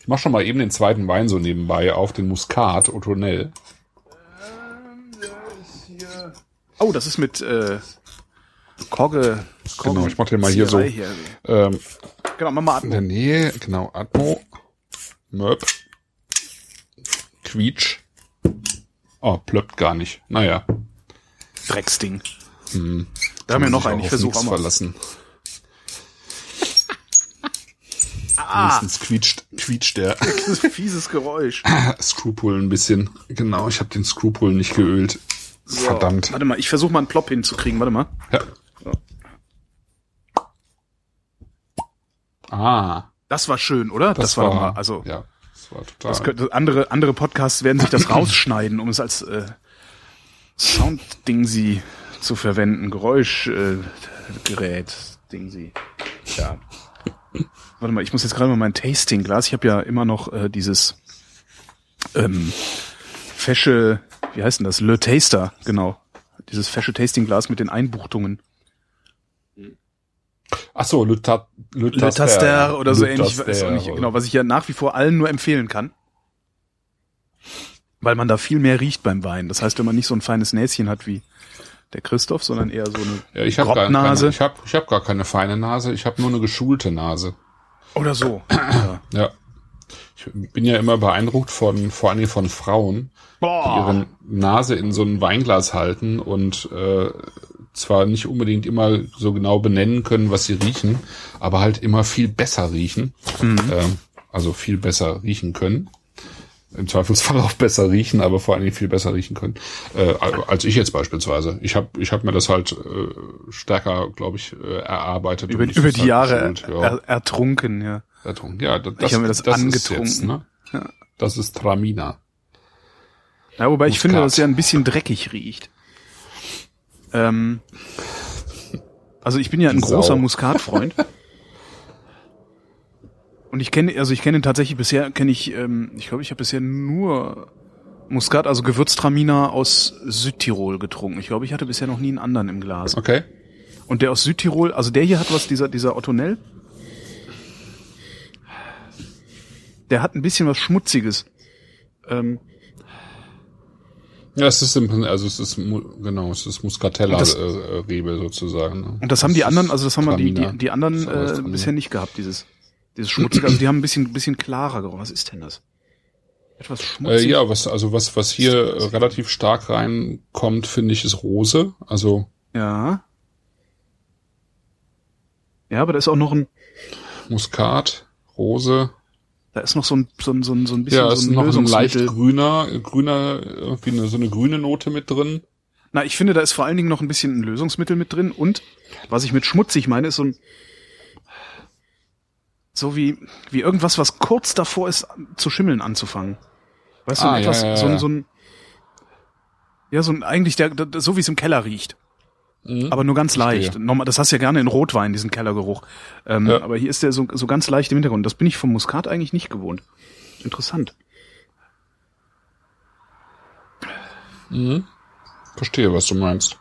Speaker 3: Ich mach schon mal eben den zweiten Wein so nebenbei auf, den Muscat Otonel.
Speaker 2: Oh, das ist mit äh, Kogge. Kogge
Speaker 3: Genau, ich mach den mal hier so.
Speaker 2: Hier.
Speaker 3: Ähm,
Speaker 2: Genau, mach mal
Speaker 3: in der
Speaker 2: Atmo.
Speaker 3: Nähe, genau, Atmo, Möb, Quietsch. Oh, plöppt gar nicht. Naja.
Speaker 2: Drecksding.
Speaker 3: Hm.
Speaker 2: Wir haben ja noch einen, ich versuche mal.
Speaker 3: verlassen.
Speaker 2: Ah,
Speaker 3: Wenigstens quietscht, quietscht der
Speaker 2: das fieses Geräusch.
Speaker 3: Screwpull ein bisschen. Genau, ich habe den Screwpull nicht geölt. Verdammt.
Speaker 2: Warte mal, ich versuche mal einen Plop hinzukriegen, warte mal.
Speaker 3: Ja. Ah,
Speaker 2: Das war schön, oder? Das, war, doch mal, also
Speaker 3: ja, das war total.
Speaker 2: das könnte, andere andere Podcasts werden sich das rausschneiden, um es als äh, Soundding sie zu verwenden, Geräuschgerät äh, Gerät Ding sie. Ja. Warte mal, ich muss jetzt gerade mal mein Tastingglas. Ich habe ja immer noch äh, dieses ähm, fesche, wie heißt denn das? Le Taster, genau. Dieses fesche Tastingglas mit den Einbuchtungen.
Speaker 3: Ach so, Le, Ta Le,
Speaker 2: Le Taster oder so
Speaker 3: Le
Speaker 2: ähnlich, weiß auch nicht genau, was ich ja nach wie vor allen nur empfehlen kann. Weil man da viel mehr riecht beim Wein. Das heißt, wenn man nicht so ein feines Näschen hat wie der Christoph, sondern eher so eine
Speaker 3: Ja, ich habe gar keine, ich hab, ich hab gar keine feine Nase, ich habe nur eine geschulte Nase.
Speaker 2: oder so. ja.
Speaker 3: Ich bin ja immer beeindruckt von, vor allem von Frauen, die
Speaker 2: Boah.
Speaker 3: ihre Nase in so ein Weinglas halten und äh, zwar nicht unbedingt immer so genau benennen können, was sie riechen, aber halt immer viel besser riechen. Ähm, also viel besser riechen können. Im Zweifelsfall auch besser riechen, aber vor allen Dingen viel besser riechen können, äh, als ich jetzt beispielsweise. Ich habe ich hab mir das halt äh, stärker, glaube ich, äh, erarbeitet.
Speaker 2: über, über die
Speaker 3: halt
Speaker 2: Jahre
Speaker 3: ja.
Speaker 2: er, ertrunken, ja.
Speaker 3: Ertrunken. Ja, da- das,
Speaker 2: hab mir das
Speaker 3: Ist
Speaker 2: angetrunken.
Speaker 3: jetzt, ne?
Speaker 2: Ja.
Speaker 3: Das ist Tramina.
Speaker 2: Ja, wobei ich
Speaker 3: Muskat.
Speaker 2: finde, dass es ja ein bisschen dreckig riecht. Ähm, also ich bin ja ein
Speaker 3: Sau.
Speaker 2: großer Muskatfreund. Und ich kenne, also ich kenne tatsächlich bisher, kenne ich, ähm, ich glaube, ich habe bisher nur Muskat, also Gewürztraminer aus Südtirol getrunken. Ich glaube, ich hatte bisher noch nie einen anderen im Glas.
Speaker 3: Okay.
Speaker 2: Und der aus Südtirol, also der hier hat was, dieser, dieser Ottonell. Der hat ein bisschen was Schmutziges. Ähm,
Speaker 3: Ja, es ist im also es ist genau, es ist Muscatella
Speaker 2: Und das-
Speaker 3: äh, äh, sozusagen. Ne?
Speaker 2: Und das haben die anderen, also das haben wir die, die, die anderen äh, bisher nicht gehabt, dieses, dieses Schmutzige. Also die haben ein bisschen, bisschen klarer gerochen. Was ist denn das? Etwas
Speaker 3: Äh,
Speaker 2: schmutzig.
Speaker 3: ja, was also was was hier äh, relativ stark reinkommt, finde ich, ist Rose. Also
Speaker 2: ja. Ja, aber da ist auch noch ein,
Speaker 3: Muskat, Rose.
Speaker 2: Da ist noch so ein, so ein, so ein, so ein bisschen
Speaker 3: Ja,
Speaker 2: so
Speaker 3: ist
Speaker 2: ein
Speaker 3: noch ein leicht
Speaker 2: Lösungsmittel.
Speaker 3: grüner, grüner, irgendwie eine, so eine grüne Note mit drin.
Speaker 2: Na, ich finde, da ist vor allen Dingen noch ein bisschen ein Lösungsmittel mit drin und was ich mit schmutzig meine, ist so ein, so wie, wie irgendwas, was kurz davor ist, zu schimmeln anzufangen. Weißt du,
Speaker 3: Ah, ja,
Speaker 2: etwas,
Speaker 3: ja,
Speaker 2: so ein,
Speaker 3: ja.
Speaker 2: so ein, ja, so ein, eigentlich der so wie es im Keller riecht.
Speaker 3: Mhm.
Speaker 2: Aber nur ganz leicht. Normal, das hast du ja gerne in Rotwein, diesen Kellergeruch. Ähm,
Speaker 3: Ja.
Speaker 2: Aber hier ist der so, so ganz leicht im Hintergrund. Das bin ich vom Muskat eigentlich nicht gewohnt. Interessant.
Speaker 3: Mhm. Verstehe, was du meinst.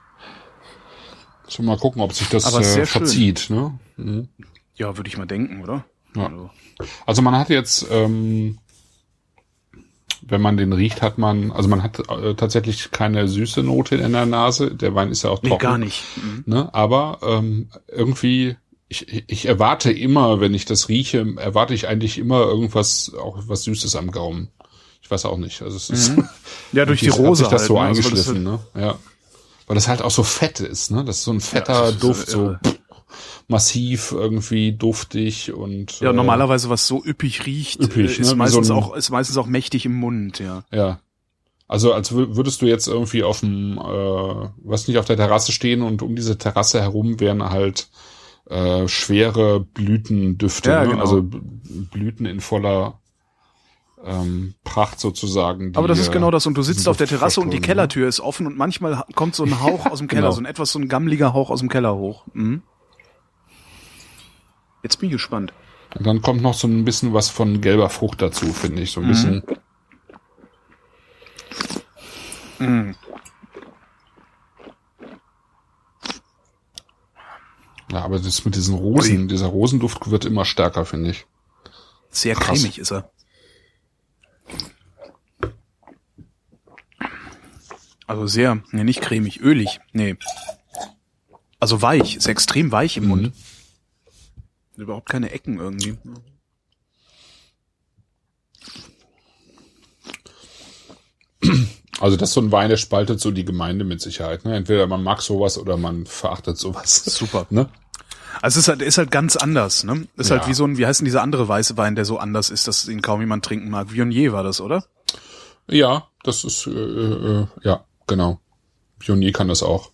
Speaker 3: So mal gucken, ob sich das äh,
Speaker 2: schön.
Speaker 3: verzieht. Ne? Mhm.
Speaker 2: Ja, würde ich mal denken, oder?
Speaker 3: Ja.
Speaker 2: Also,
Speaker 3: Also man hat jetzt, ähm, wenn man den riecht, hat man, also man hat äh, tatsächlich keine süße Note in der Nase. Der Wein ist ja auch
Speaker 2: nee,
Speaker 3: trocken.
Speaker 2: gar nicht. Mhm.
Speaker 3: Ne? Aber ähm, irgendwie, ich, ich erwarte immer, wenn ich das rieche, erwarte ich eigentlich immer irgendwas, auch was Süßes am Gaumen. Ich weiß auch nicht. Also es ist
Speaker 2: Ja, durch die
Speaker 3: irgendwie hat
Speaker 2: Rose
Speaker 3: sich das
Speaker 2: halt,
Speaker 3: so
Speaker 2: ne? Also, weil das
Speaker 3: eingeschliffen, ne? Ja. Weil das halt auch so fett ist, ne? Das ist so ein fetter
Speaker 2: ist,
Speaker 3: Duft, so massiv irgendwie duftig und
Speaker 2: Ja,
Speaker 3: äh,
Speaker 2: normalerweise was so üppig riecht,
Speaker 3: Üppig,
Speaker 2: äh, ist
Speaker 3: ne?
Speaker 2: Meistens
Speaker 3: so ein-
Speaker 2: auch ist meistens auch mächtig im Mund, ja.
Speaker 3: Ja. Also als wür- würdest du jetzt irgendwie auf dem, äh, was nicht auf der Terrasse stehen und um diese Terrasse herum wären halt äh, schwere Blütendüfte,
Speaker 2: Ja,
Speaker 3: ne?
Speaker 2: genau.
Speaker 3: also Blüten in voller ähm, Pracht sozusagen.
Speaker 2: Aber das ist
Speaker 3: äh,
Speaker 2: genau das. Und du sitzt auf der Terrasse und die
Speaker 3: verströmen,
Speaker 2: Kellertür ist offen und manchmal kommt so ein Hauch aus dem Keller,
Speaker 3: Genau.
Speaker 2: so ein etwas so ein gammeliger Hauch aus dem Keller hoch. Mhm. Jetzt bin ich gespannt.
Speaker 3: Und dann kommt noch so ein bisschen was von gelber Frucht dazu, finde ich. So ein bisschen.
Speaker 2: Mm.
Speaker 3: Ja, aber das mit diesen Rosen,
Speaker 2: Ui.
Speaker 3: dieser Rosenduft wird immer stärker, finde ich.
Speaker 2: Sehr
Speaker 3: Krass.
Speaker 2: cremig ist er. Also sehr, nee, nicht cremig, ölig, nee. Also weich, ist extrem weich im Mund. Überhaupt keine Ecken irgendwie.
Speaker 3: Also das ist so ein Wein, der spaltet so die Gemeinde mit Sicherheit. Ne? Entweder man mag sowas oder man verachtet sowas.
Speaker 2: Super.
Speaker 3: Ne?
Speaker 2: Also es ist halt, ist halt ganz anders, ne? Ist
Speaker 3: Ja.
Speaker 2: halt wie so ein, wie heißt denn dieser andere weiße Wein, der so anders ist, dass ihn kaum jemand trinken mag. Viognier war das, oder?
Speaker 3: Ja, das ist, äh, äh, ja, genau. Pionier kann das auch.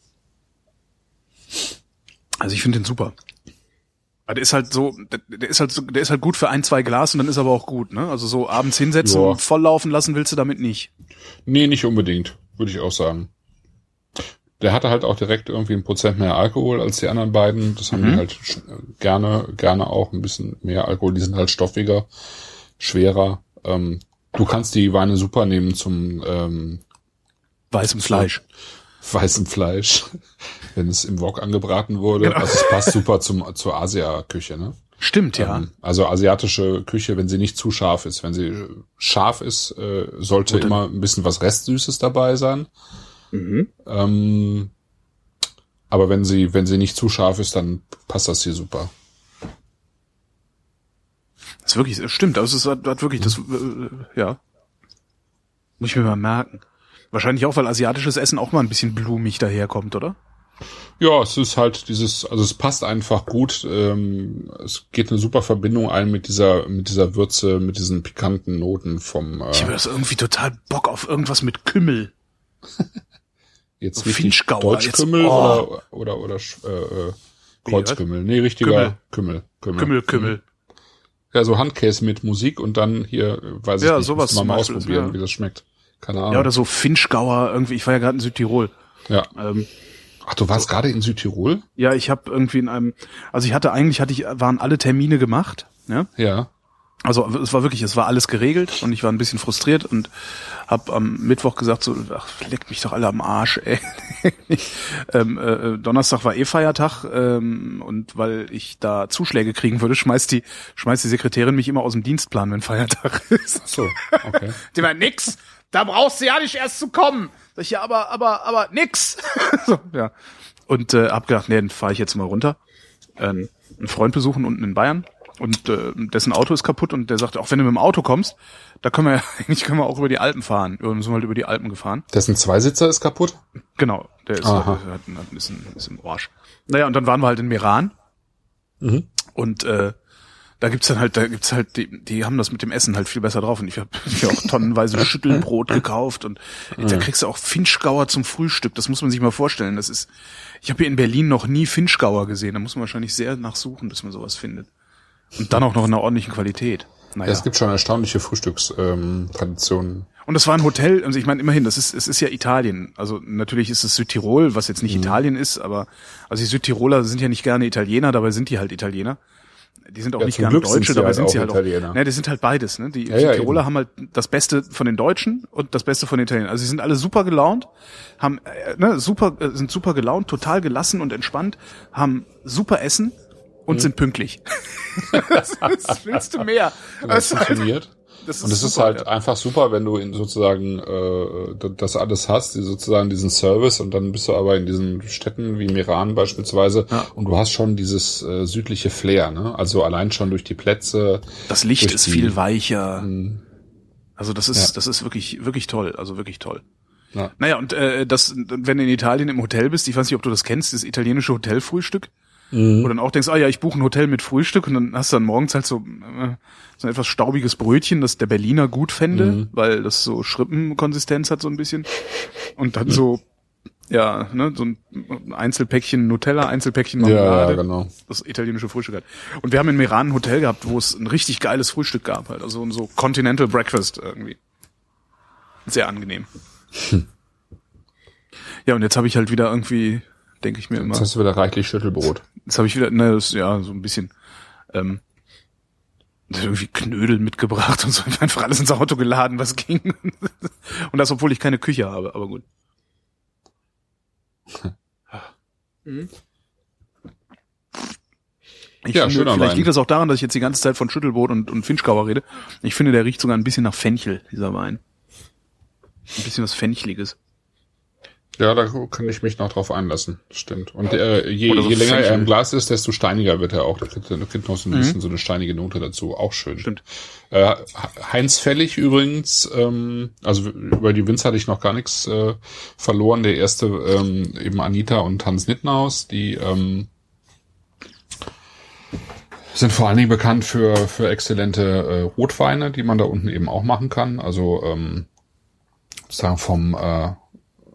Speaker 2: Also ich finde den super. Aber der ist halt so, der, ist halt so, der ist halt gut für ein, zwei Glas und dann ist er aber auch gut, ne? Also so abends hinsetzen
Speaker 3: Ja.
Speaker 2: und volllaufen lassen willst du damit nicht.
Speaker 3: Nee, nicht unbedingt, würde ich auch sagen. Der hatte halt auch direkt irgendwie ein Prozent mehr Alkohol als die anderen beiden. Das haben die halt gerne, gerne auch ein bisschen mehr Alkohol. Die sind halt stoffiger, schwerer. Ähm, du kannst die Weine super nehmen zum ähm,
Speaker 2: Weißem Fleisch.
Speaker 3: weißen Fleisch, wenn es im Wok angebraten wurde.
Speaker 2: Genau.
Speaker 3: Also es passt super zum, zur Asia-Küche, ne?
Speaker 2: Stimmt, ja.
Speaker 3: Ähm, Also asiatische Küche, wenn sie nicht zu scharf ist. Wenn sie scharf ist, äh, sollte
Speaker 2: Gut, dann-
Speaker 3: immer ein bisschen was Restsüßes dabei sein.
Speaker 2: Mhm.
Speaker 3: Ähm, aber wenn sie, wenn sie nicht zu scharf ist, dann passt das hier super.
Speaker 2: Das ist wirklich, das stimmt, also es hat, hat wirklich das, äh, ja. Muss ich mir mal merken. Wahrscheinlich auch, weil asiatisches Essen auch mal ein bisschen blumig daherkommt, oder?
Speaker 3: Ja, es ist halt dieses, also es passt einfach gut. Ähm, es geht eine super Verbindung ein mit dieser, mit dieser Würze, mit diesen pikanten Noten vom äh,
Speaker 2: Ich habe das irgendwie total Bock auf irgendwas mit Kümmel.
Speaker 3: jetzt richtig
Speaker 2: Finchgauer,
Speaker 3: Deutschkümmel
Speaker 2: jetzt- oh.
Speaker 3: oder oder oder äh, äh, Kreuzkümmel. Nee, richtiger Kümmel. Kümmel.
Speaker 2: Kümmel, Kümmel.
Speaker 3: Ja, so Handkäse mit Musik und dann hier, äh, weiß ich
Speaker 2: Ja,
Speaker 3: nicht,
Speaker 2: sowas
Speaker 3: mal
Speaker 2: Beispiel,
Speaker 3: ausprobieren,
Speaker 2: ja.
Speaker 3: wie das schmeckt. Keine Ahnung.
Speaker 2: Ja, oder so Finchgauer, irgendwie, ich war ja gerade in Südtirol.
Speaker 3: ja.
Speaker 2: Ähm,
Speaker 3: Ach, du warst gerade in Südtirol?
Speaker 2: ja, ich habe irgendwie in einem, also ich hatte eigentlich, hatte ich, waren alle Termine gemacht, ja.
Speaker 3: Ja.
Speaker 2: Also es war wirklich, es war alles geregelt und ich war ein bisschen frustriert und habe am Mittwoch gesagt so, ach, leckt mich doch alle am Arsch. Ey. ähm, äh, Donnerstag war eh Feiertag ähm, und weil ich da Zuschläge kriegen würde, schmeißt die schmeißt die Sekretärin mich immer aus dem Dienstplan, wenn Feiertag ist.
Speaker 3: So, okay.
Speaker 2: Die war nix, da brauchst du ja nicht erst zu kommen. Sag ich ja, aber aber aber nix. so, ja. Und äh, hab gedacht, nee, dann fahre ich jetzt mal runter. Ähm, einen Freund besuchen unten in Bayern und äh, dessen Auto ist kaputt und der sagte, auch wenn du mit dem Auto kommst, da können wir ja, eigentlich können wir auch über die Alpen fahren. Wir sind halt über die Alpen gefahren.
Speaker 3: Dessen Zweisitzer ist kaputt?
Speaker 2: Genau, der ist,
Speaker 3: Aha.
Speaker 2: der hat, ein, ist im Arsch. Naja, und dann waren wir halt in Meran
Speaker 3: Mhm.
Speaker 2: und äh, da gibt's dann halt, da gibt's halt, die, die haben das mit dem Essen halt viel besser drauf. Und ich habe mir auch tonnenweise Schüttelbrot gekauft und da kriegst du auch Finchgauer zum Frühstück. Das muss man sich mal vorstellen. Das ist, ich habe hier in Berlin noch nie Finchgauer gesehen. Da muss man wahrscheinlich sehr nachsuchen, bis man sowas findet. Und dann auch noch in einer ordentlichen Qualität.
Speaker 3: Ja.
Speaker 2: Naja.
Speaker 3: Es gibt schon erstaunliche Frühstückstraditionen. Ähm.
Speaker 2: Und das war ein Hotel, also ich meine immerhin, das ist, es ist ja Italien. Also natürlich ist es Südtirol, was jetzt nicht
Speaker 3: Mhm.
Speaker 2: Italien ist, aber also die Südtiroler sind ja nicht gerne Italiener, dabei sind die halt Italiener. Die sind auch
Speaker 3: Ja,
Speaker 2: nicht gerne Deutsche, dabei
Speaker 3: halt
Speaker 2: sind sie
Speaker 3: auch
Speaker 2: halt auch. Ne, die sind halt beides, ne? Die
Speaker 3: Ja, ja,
Speaker 2: Südtiroler
Speaker 3: eben.
Speaker 2: haben halt das Beste von den Deutschen und das Beste von den Italienern. Also sie sind alle super gelaunt, haben äh, ne, super äh, sind super gelaunt, total gelassen und entspannt, haben super Essen und
Speaker 3: Mhm.
Speaker 2: sind pünktlich. das, das willst du mehr.
Speaker 3: Das
Speaker 2: ist halt,
Speaker 3: funktioniert.
Speaker 2: Das
Speaker 3: Und es ist halt
Speaker 2: ja.
Speaker 3: einfach super, wenn du in sozusagen äh, das alles hast, sozusagen diesen Service und dann bist du aber in diesen Städten wie Meran beispielsweise
Speaker 2: Ja.
Speaker 3: und du hast schon dieses äh, südliche Flair, ne? Also allein schon durch die Plätze.
Speaker 2: Das Licht ist
Speaker 3: die-
Speaker 2: viel weicher.
Speaker 3: Mhm.
Speaker 2: Also das ist,
Speaker 3: Ja.
Speaker 2: das ist wirklich, wirklich toll. Also wirklich toll.
Speaker 3: Ja.
Speaker 2: Naja, und äh, das, wenn du in Italien im Hotel bist, ich weiß nicht, ob du das kennst, das italienische Hotelfrühstück,
Speaker 3: Mhm.
Speaker 2: wo dann auch denkst, ah ja, ich buche ein Hotel mit Frühstück und dann hast du dann morgens halt so, äh, so ein etwas staubiges Brötchen, das der Berliner gut fände,
Speaker 3: Mhm.
Speaker 2: weil das so Schrippenkonsistenz hat so ein bisschen. Und dann so, ja, ne, so ein Einzelpäckchen Nutella, Einzelpäckchen
Speaker 3: Ja,
Speaker 2: Marmelade
Speaker 3: ja, genau.
Speaker 2: das italienische Frühstück hat. Und wir haben in Meran ein Hotel gehabt, wo es ein richtig geiles Frühstück gab, halt. Also so Continental Breakfast irgendwie. Sehr angenehm.
Speaker 3: Hm.
Speaker 2: Ja, und jetzt habe ich halt wieder irgendwie, denke ich mir immer,
Speaker 3: Jetzt hast du wieder reichlich Schüttelbrot.
Speaker 2: jetzt habe ich wieder, ne, das, ja, so ein bisschen. Ähm, irgendwie Knödel mitgebracht und so einfach alles ins Auto geladen, was ging. Und das, obwohl ich keine Küche habe, aber gut. Mhm. Ich ja, finde, vielleicht Wein. liegt das auch daran, dass ich jetzt die ganze Zeit von Schüttelbrot und, und Finchgauer rede. Ich finde, der riecht sogar ein bisschen nach Fenchel, dieser Wein. Ein bisschen was Fenchliges.
Speaker 3: Ja, da kann ich mich noch drauf einlassen. Stimmt. Und äh, je, so je länger er im Glas ist, desto steiniger wird er auch. Da kriegt, da kriegt noch so ein mhm. bisschen so eine steinige Note dazu. Auch schön.
Speaker 2: Stimmt.
Speaker 3: Äh, Heinz Fellig übrigens, ähm, also über die Winzer hatte ich noch gar nichts äh, verloren. Der erste ähm, eben Anita und Hans Nittenhaus, die ähm, sind vor allen Dingen bekannt für, für exzellente äh, Rotweine, die man da unten eben auch machen kann. Also ähm, sagen vom äh,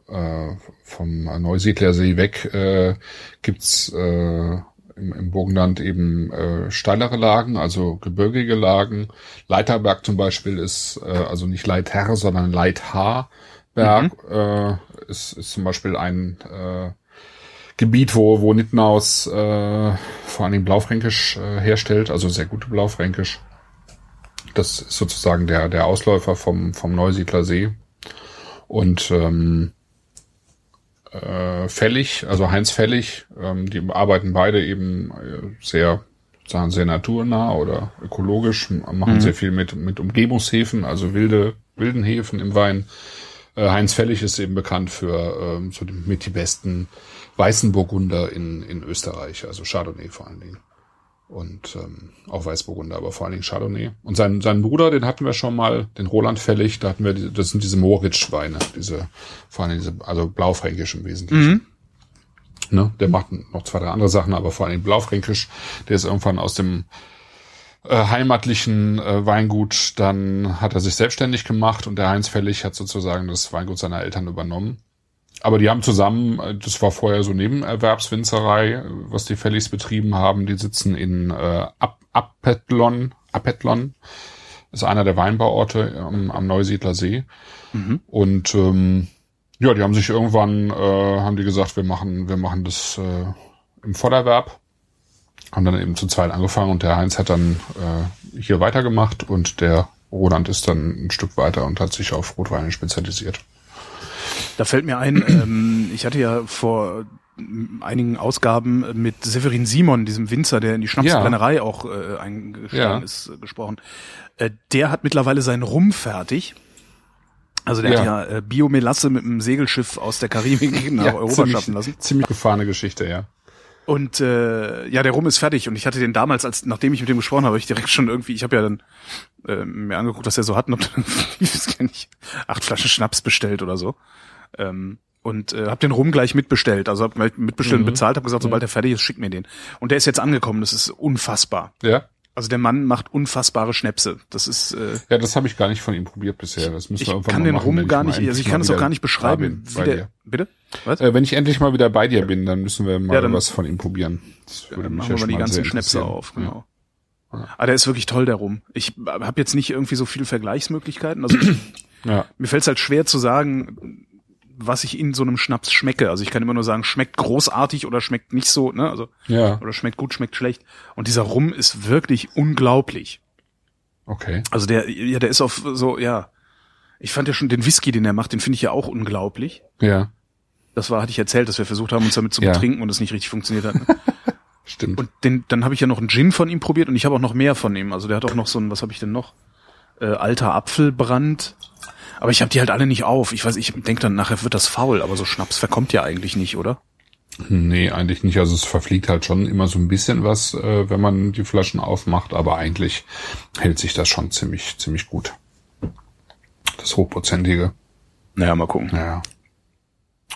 Speaker 3: äh, vom Neusiedlersee weg äh, gibt's äh, im, im Burgenland eben äh, steilere Lagen, also gebirgige Lagen. Leiterberg zum Beispiel ist äh, also nicht Leither, sondern Leithaarberg. Mhm. Äh, ist, ist zum Beispiel ein äh, Gebiet, wo, wo Nittenhaus äh, vor allen Dingen Blaufränkisch äh, herstellt, also sehr gute Blaufränkisch. Das ist sozusagen der, der Ausläufer vom, vom Neusiedler See. Und ähm, äh, Fällig, also Heinz Fällig, ähm, die arbeiten beide eben äh, sehr sagen sehr naturnah oder ökologisch, machen mhm. sehr viel mit mit Umgebungshäfen, also wilde wilden Häfen im Wein. Äh, Heinz Fällig ist eben bekannt für ähm, so die, mit die besten weißen Burgunder in in Österreich, also Chardonnay vor allen Dingen und ähm, auch Weißburgunder, aber vor allen Dingen Chardonnay. Und sein, sein Bruder, den hatten wir schon mal, den Roland Fällig, da hatten wir, die, das sind diese Moritz-Weine, diese, vor allen Dingen diese, also blaufränkisch im Wesentlichen. Mhm. Ne? Der macht noch zwei, drei andere Sachen, aber vor allen Dingen blaufränkisch. Der ist irgendwann aus dem äh, heimatlichen äh, Weingut, dann hat er sich selbstständig gemacht und der Heinz Fällig hat sozusagen das Weingut seiner Eltern übernommen. Aber die haben zusammen, äh, das war vorher so Nebenerwerbswinzerei, was die Felligs betrieben haben. Die sitzen in äh, Apetlon, Apetlon, ist einer der Weinbauorte am, am Neusiedler See. Mhm. Und ähm, ja, die haben sich irgendwann, äh, haben die gesagt, wir machen, wir machen das äh, im Vorderwerb. Haben dann eben zu zweit angefangen und der Heinz hat dann äh, hier weitergemacht und der Roland ist dann ein Stück weiter und hat sich auf Rotweine spezialisiert.
Speaker 2: Da fällt mir ein, ähm, ich hatte ja vor einigen Ausgaben mit Severin Simon, diesem Winzer, der in die Schnapsbrennerei ja. auch äh, eingestiegen ja. ist, äh, gesprochen. Äh, der hat mittlerweile seinen Rum fertig. Also der ja. hat ja äh, Biomelasse mit einem Segelschiff aus der Karibik nach Europa
Speaker 3: ziemlich,
Speaker 2: schaffen lassen.
Speaker 3: Ziemlich gefahrene Geschichte, ja.
Speaker 2: Und äh, ja, der Rum ist fertig. Und ich hatte den damals, als nachdem ich mit dem gesprochen habe, ich direkt schon irgendwie, ich habe ja dann äh, mir angeguckt, was er so hat und hab dann, ich nicht, acht Flaschen Schnaps bestellt oder so. Ähm, und äh, habe den Rum gleich mitbestellt. Also hab mitbestellt mhm. und bezahlt, habe gesagt, sobald mhm. er fertig ist, schick mir den. Und der ist jetzt angekommen. Das ist unfassbar.
Speaker 3: Ja.
Speaker 2: Also der Mann macht unfassbare Schnäpse. Das ist äh,
Speaker 3: ja, das habe ich gar nicht von ihm probiert bisher. Das müssen wir
Speaker 2: irgendwann kann mal den Rum gar nicht. Also ich kann es auch gar nicht beschreiben. Wie der, bitte?
Speaker 3: Was? Äh, wenn ich endlich mal wieder bei dir bin, dann müssen wir mal ja, dann, was von ihm probieren.
Speaker 2: Das würde ja, mich machen ja wir mal die ganzen Schnäpse auf. Genau. Ja. Ja. Ah, der ist wirklich toll, der Rum. Ich habe jetzt nicht irgendwie so viele Vergleichsmöglichkeiten. Also ja. mir fällt es halt schwer zu sagen, was ich in so einem Schnaps schmecke. Also ich kann immer nur sagen, schmeckt großartig oder schmeckt nicht so, ne? Also
Speaker 3: ja.
Speaker 2: oder schmeckt gut, schmeckt schlecht. Und dieser Rum ist wirklich unglaublich.
Speaker 3: Okay.
Speaker 2: Also der, ja, der ist auf so, ja. Ich fand ja schon den Whisky, den er macht, den finde ich ja auch unglaublich.
Speaker 3: Ja.
Speaker 2: Das war, hatte ich erzählt, dass wir versucht haben, uns damit zu ja. betrinken und es nicht richtig funktioniert hat. Ne?
Speaker 3: Stimmt.
Speaker 2: Und den, dann habe ich ja noch einen Gin von ihm probiert und ich habe auch noch mehr von ihm. Also der hat auch noch so ein, was habe ich denn noch? Äh, alter Apfelbrand aber ich habe die halt alle nicht auf. Ich weiß, ich denke dann nachher wird das faul, aber so Schnaps verkommt ja eigentlich nicht, oder?
Speaker 3: Nee, eigentlich nicht. Also es verfliegt halt schon immer so ein bisschen was, äh, wenn man die Flaschen aufmacht, aber eigentlich hält sich das schon ziemlich, ziemlich gut. Das hochprozentige.
Speaker 2: Naja, mal gucken.
Speaker 3: Ja.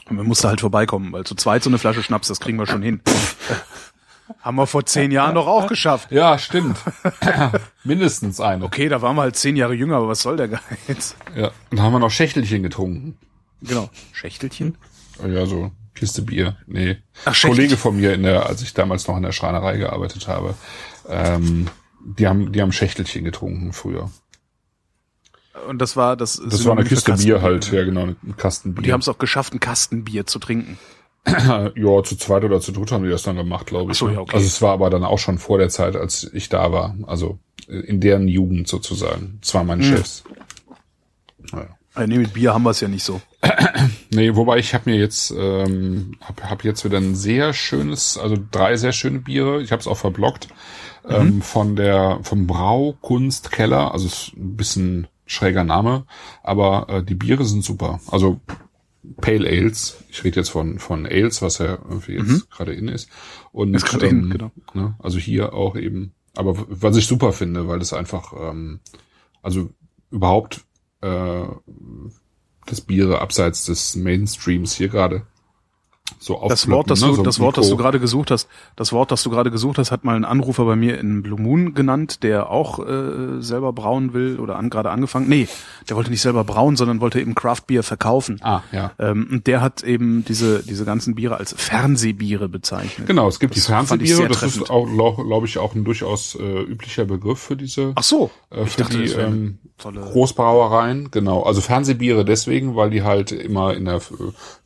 Speaker 2: Und man musste halt vorbeikommen, weil zu zweit so eine Flasche Schnaps, das kriegen wir schon hin. Haben wir vor zehn Jahren doch auch geschafft.
Speaker 3: Ja, stimmt. Mindestens eine.
Speaker 2: Okay, da waren wir halt zehn Jahre jünger, aber was soll der Geiz?
Speaker 3: Ja, und da haben wir noch Schächtelchen getrunken.
Speaker 2: Genau. Schächtelchen?
Speaker 3: Ja, so Kiste Bier. Nee. Ach, Kollege von mir, in der, als ich damals noch in der Schreinerei gearbeitet habe, ähm, die haben, die haben Schächtelchen getrunken früher.
Speaker 2: Und das war das.
Speaker 3: Das war eine Kiste Bier halt, ja genau, ein Kastenbier.
Speaker 2: Und die haben es auch geschafft, ein Kastenbier zu trinken.
Speaker 3: ja, zu zweit oder zu dritt haben die das dann gemacht, glaube ich.
Speaker 2: Ach so,
Speaker 3: ne?
Speaker 2: ja, okay.
Speaker 3: Also es war aber dann auch schon vor der Zeit, als ich da war. Also in deren Jugend sozusagen. Das waren meine
Speaker 2: Hm.
Speaker 3: Chefs. Naja.
Speaker 2: Nee, mit Bier haben wir es ja nicht so.
Speaker 3: Nee, wobei ich habe mir jetzt ähm, hab, hab jetzt wieder ein sehr schönes, also drei sehr schöne Biere. Ich habe es auch verblockt ähm, von der vom Braukunstkeller. Also ist ein bisschen schräger Name, aber äh, die Biere sind super. Also Pale Ales. Ich rede jetzt von von Ales, was ja irgendwie jetzt gerade in ist. Und
Speaker 2: Ist gerade in, genau.
Speaker 3: Ne, also hier auch eben. Aber was ich super finde, weil das einfach ähm, also überhaupt äh, das Biere abseits des Mainstreams hier gerade so
Speaker 2: Das Wort, das
Speaker 3: ne?
Speaker 2: du,
Speaker 3: so
Speaker 2: das Wort, das du gerade gesucht hast, das Wort, das du gerade gesucht hast, hat mal ein Anrufer bei mir in Blue Moon genannt, der auch äh, selber brauen will oder an, gerade angefangen. Nee, der wollte nicht selber brauen, sondern wollte eben Craft Beer verkaufen.
Speaker 3: Ah, ja.
Speaker 2: Ähm, und der hat eben diese diese ganzen Biere als Fernsehbiere bezeichnet.
Speaker 3: Genau, es gibt
Speaker 2: Das
Speaker 3: die Fernsehbiere, das
Speaker 2: treffend.
Speaker 3: ist auch, glaube ich, auch ein durchaus äh, üblicher Begriff für diese
Speaker 2: Ach so,
Speaker 3: äh, für
Speaker 2: dachte,
Speaker 3: die ähm. Großbrauereien, genau. Also Fernsehbiere deswegen, weil die halt immer in der äh,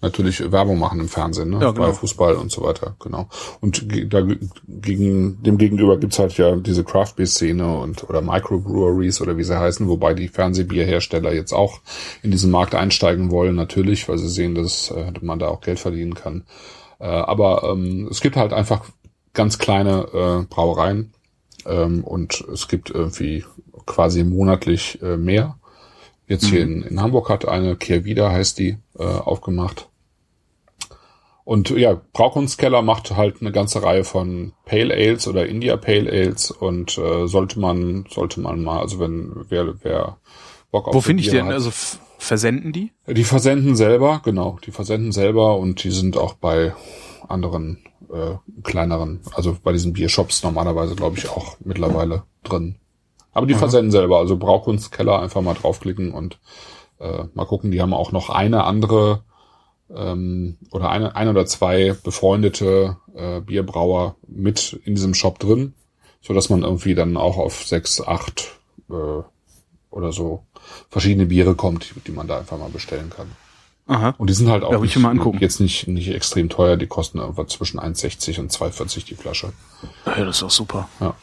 Speaker 3: natürlich Werbung machen im Fernsehen, ne?
Speaker 2: Ja, genau.
Speaker 3: bei Fußball und so weiter, genau. Und da ge- gegen dem gegenüber gibt's halt ja diese Craft Beer Szene und oder Microbreweries oder wie sie heißen, wobei die Fernsehbierhersteller jetzt auch in diesen Markt einsteigen wollen, natürlich, weil sie sehen, dass äh, man da auch Geld verdienen kann. Äh, aber ähm, es gibt halt einfach ganz kleine äh, Brauereien ähm, und es gibt irgendwie quasi monatlich äh, mehr. Jetzt hier in, in Hamburg hat eine Kehrwieder, heißt die, äh, aufgemacht. Und ja, Braukunstkeller macht halt eine ganze Reihe von Pale Ales oder India Pale Ales und äh, sollte man, sollte man mal, also wenn wer, wer Bock auf
Speaker 2: Wo finde ich
Speaker 3: Biere
Speaker 2: den?
Speaker 3: hat.
Speaker 2: Also versenden die?
Speaker 3: Die versenden selber, genau. Die versenden selber und die sind auch bei anderen äh, kleineren, also bei diesen Biershops normalerweise, glaube ich, auch mittlerweile drin. Aber die versenden selber, also Braukunstkeller einfach mal draufklicken und äh, mal gucken. Die haben auch noch eine andere ähm, oder eine, ein oder zwei befreundete äh, Bierbrauer mit in diesem Shop drin, so dass man irgendwie dann auch auf sechs, acht äh, oder so verschiedene Biere kommt, die, man da einfach mal bestellen kann.
Speaker 2: Aha.
Speaker 3: Und die sind halt auch
Speaker 2: Ja, angucken.
Speaker 3: jetzt nicht, nicht extrem teuer, die kosten irgendwas zwischen 1,60 und 2,40 die Flasche.
Speaker 2: Ja, das ist doch super.
Speaker 3: Ja.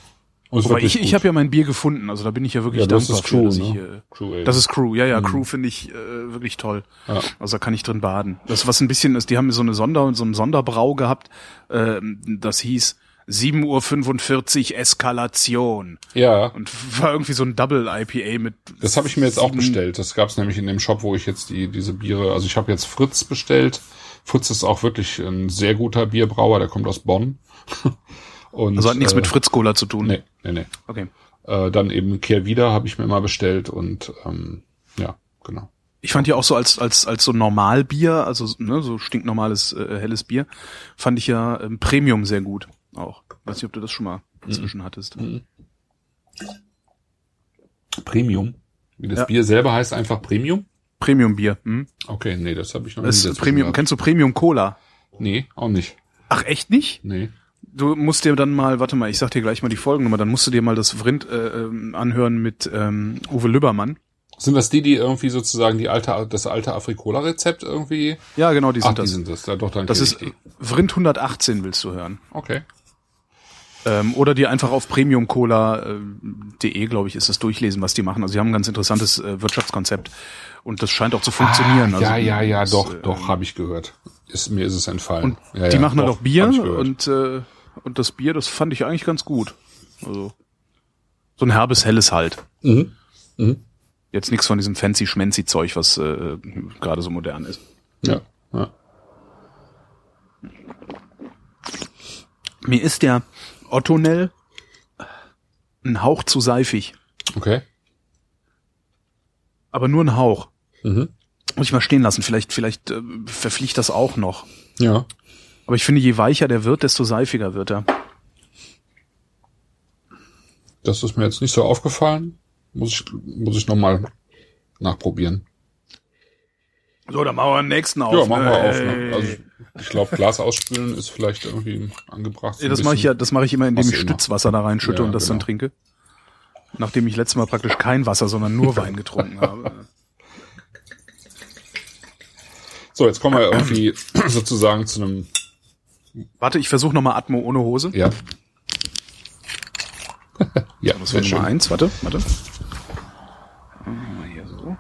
Speaker 3: Und ist
Speaker 2: Wobei ich, ich habe ja mein Bier gefunden, also da bin ich ja wirklich
Speaker 3: Ja, das
Speaker 2: dankbar
Speaker 3: ist Crew,
Speaker 2: für, dass
Speaker 3: ne?
Speaker 2: ich, äh,
Speaker 3: Crew Ale.
Speaker 2: Das ist Crew, ja, ja, Crew finde ich äh, wirklich toll.
Speaker 3: Ja.
Speaker 2: Also da kann ich drin baden. Das, was ein bisschen ist, die haben so eine Sonder, so einen Sonderbrau gehabt, ähm, das hieß 7.45 Uhr Eskalation.
Speaker 3: ja,
Speaker 2: Und war irgendwie so ein Double IPA mit.
Speaker 3: das habe ich mir jetzt auch bestellt. Das gab's nämlich in dem Shop, wo ich jetzt die diese Biere, also ich habe jetzt Fritz bestellt. Fritz ist auch wirklich ein sehr guter Bierbrauer, der kommt aus Bonn. Und,
Speaker 2: Also hat nichts
Speaker 3: äh,
Speaker 2: mit Fritz Cola zu tun.
Speaker 3: Nee, nee, nee.
Speaker 2: Okay.
Speaker 3: Äh, dann eben Kehrwieder habe ich mir mal bestellt und ähm, ja, genau.
Speaker 2: Ich fand ja auch so als als als so Normalbier, also ne, so stinknormales äh, helles Bier, fand ich ja ähm, Premium sehr gut auch. Weiß nicht, ob du das schon mal inzwischen hattest.
Speaker 3: Premium. Wie das
Speaker 2: Ja.
Speaker 3: Bier selber heißt einfach Premium?
Speaker 2: Premium Bier. Hm?
Speaker 3: Okay, nee, das habe ich noch
Speaker 2: Das
Speaker 3: nie
Speaker 2: Premium. Kennst du Premium Cola?
Speaker 3: Nee, auch nicht.
Speaker 2: Ach echt nicht?
Speaker 3: Nee.
Speaker 2: Du musst dir dann mal, warte mal, ich sag dir gleich mal die Folgennummer, dann musst du dir mal das Vrind äh, ähm, anhören mit ähm, Uwe Lübbermann.
Speaker 3: Sind das die, die irgendwie sozusagen die alte, das alte Afrikola-Rezept irgendwie?
Speaker 2: Ja, genau, die sind
Speaker 3: Ach, die
Speaker 2: das.
Speaker 3: sind das. Ja, doch, dann
Speaker 2: das ist
Speaker 3: die.
Speaker 2: Vrind 118 willst du hören.
Speaker 3: Okay.
Speaker 2: Ähm, oder dir einfach auf premiumcola.de, glaube ich, ist das durchlesen, was die machen. Also sie haben ein ganz interessantes äh, Wirtschaftskonzept und das scheint auch zu funktionieren.
Speaker 3: Ah,
Speaker 2: also,
Speaker 3: ja, ja, ja,
Speaker 2: das,
Speaker 3: doch,
Speaker 2: äh,
Speaker 3: doch, habe ich gehört. Ist, mir ist es entfallen.
Speaker 2: Und
Speaker 3: ja,
Speaker 2: die
Speaker 3: ja,
Speaker 2: machen halt
Speaker 3: doch,
Speaker 2: auch Bier und äh, und das Bier, das fand ich eigentlich ganz gut. Also so ein herbes helles halt.
Speaker 3: Mhm. Mhm.
Speaker 2: Jetzt nichts von diesem fancy schmancy Zeug, was äh, gerade so modern ist.
Speaker 3: Ja, ja.
Speaker 2: Mir ist der Ottonell ein Hauch zu seifig,
Speaker 3: Okay.
Speaker 2: aber nur ein Hauch.
Speaker 3: Mhm.
Speaker 2: Muss ich mal stehen lassen. Vielleicht, vielleicht äh, verfliegt das auch noch.
Speaker 3: Ja.
Speaker 2: Aber ich finde, je weicher der wird, desto seifiger wird er.
Speaker 3: Das ist mir jetzt nicht so aufgefallen. Muss ich, muss ich nochmal nachprobieren.
Speaker 2: So, dann machen wir den nächsten auf.
Speaker 3: Ja, machen wir auf. Ne? Also ich glaube, Glas ausspülen ist vielleicht irgendwie angebracht. so
Speaker 2: Ja, das mache ich ja, das mache ich immer, indem ich
Speaker 3: immer.
Speaker 2: Stützwasser da reinschütte
Speaker 3: Ja,
Speaker 2: und das dann
Speaker 3: genau.
Speaker 2: trinke. Nachdem ich letztes Mal praktisch kein Wasser, sondern nur Wein getrunken habe.
Speaker 3: So, jetzt kommen wir irgendwie sozusagen zu einem.
Speaker 2: Warte, ich versuche nochmal Atmo ohne Hose.
Speaker 3: Ja.
Speaker 2: ja, das wäre Nummer eins. Warte, warte. Mal hier so.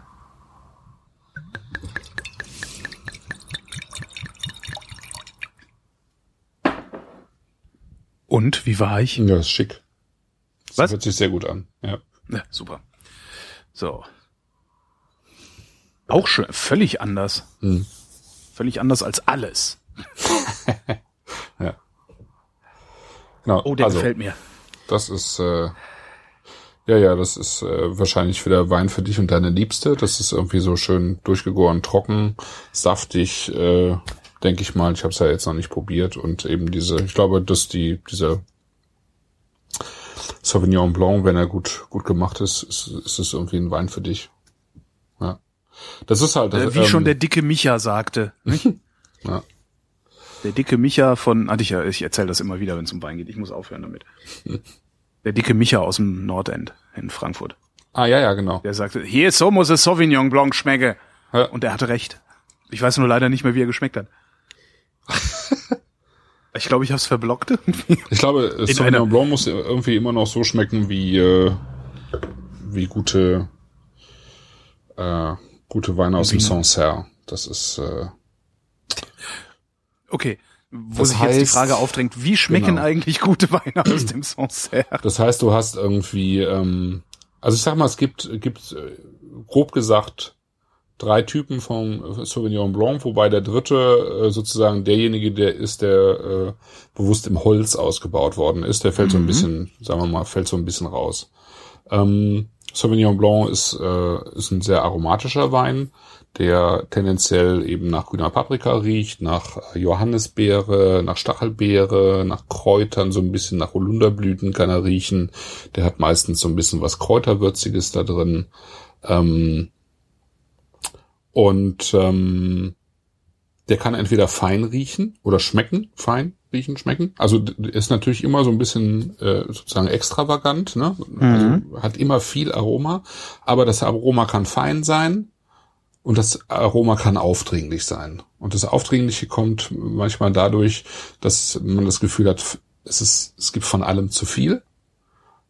Speaker 2: Und, wie war ich?
Speaker 3: Ja, ist schick. Das
Speaker 2: Was?
Speaker 3: hört sich sehr gut an. Ja.
Speaker 2: Ja, super. So. Auch schön, völlig anders.
Speaker 3: Hm.
Speaker 2: Völlig anders als alles.
Speaker 3: Genau.
Speaker 2: Oh, der
Speaker 3: also,
Speaker 2: gefällt mir.
Speaker 3: Das ist äh, ja, ja, das ist äh, wahrscheinlich wieder Wein für dich und deine Liebste. Das ist irgendwie so schön durchgegoren, trocken, saftig, äh, denke ich mal. Ich habe es ja jetzt noch nicht probiert und eben diese, ich glaube, dass die diese Sauvignon Blanc, wenn er gut gut gemacht ist, ist, ist es irgendwie ein Wein für dich. Ja, das ist halt.
Speaker 2: Äh, wie
Speaker 3: ähm,
Speaker 2: schon der dicke Micha sagte.
Speaker 3: Ja.
Speaker 2: Der dicke Micha von, ah, ich, ja, ich erzähle das immer wieder, wenn es um Wein geht. Ich muss aufhören damit. Der dicke Micha aus dem Nordend in Frankfurt.
Speaker 3: Ah ja, ja, genau.
Speaker 2: Der sagte, hier so muss es Sauvignon Blanc schmecke.
Speaker 3: Ja.
Speaker 2: Und er hatte recht. Ich weiß nur leider nicht mehr, wie er geschmeckt hat. ich glaube, ich habe es verblockt.
Speaker 3: Ich glaube, Sauvignon Blanc muss irgendwie immer noch so schmecken wie äh, wie gute äh, gute Weine aus dem
Speaker 2: Vino.
Speaker 3: Sancerre. Das ist äh,
Speaker 2: okay. Wo
Speaker 3: Das
Speaker 2: sich jetzt die
Speaker 3: heißt-
Speaker 2: Frage aufdrängt, wie schmecken
Speaker 3: Genau.
Speaker 2: eigentlich gute Weine aus dem Sancerre?
Speaker 3: Das heißt, du hast irgendwie, ähm, also ich sag mal, es gibt, gibt äh, grob gesagt drei Typen vom Sauvignon Blanc, wobei der dritte äh, sozusagen derjenige, der ist, der äh, bewusst im Holz ausgebaut worden ist. Der fällt so ein
Speaker 2: Mhm.
Speaker 3: bisschen, sagen wir mal, fällt so ein bisschen raus. Ähm, Sauvignon Blanc ist, äh, ist ein sehr aromatischer Wein, der tendenziell eben nach grüner Paprika riecht, nach Johannisbeere, nach Stachelbeere, nach Kräutern, so ein bisschen nach Holunderblüten kann er riechen. Der hat meistens so ein bisschen was Kräuterwürziges da drin. Ähm, und ähm, der kann entweder fein riechen oder schmecken, fein riechen, schmecken. Also ist natürlich immer so ein bisschen äh, sozusagen extravagant, ne? Also hat immer viel Aroma, aber das Aroma kann fein sein und das Aroma kann aufdringlich sein. Und das Aufdringliche kommt manchmal dadurch, dass man das Gefühl hat, es ist, es gibt von allem zu viel.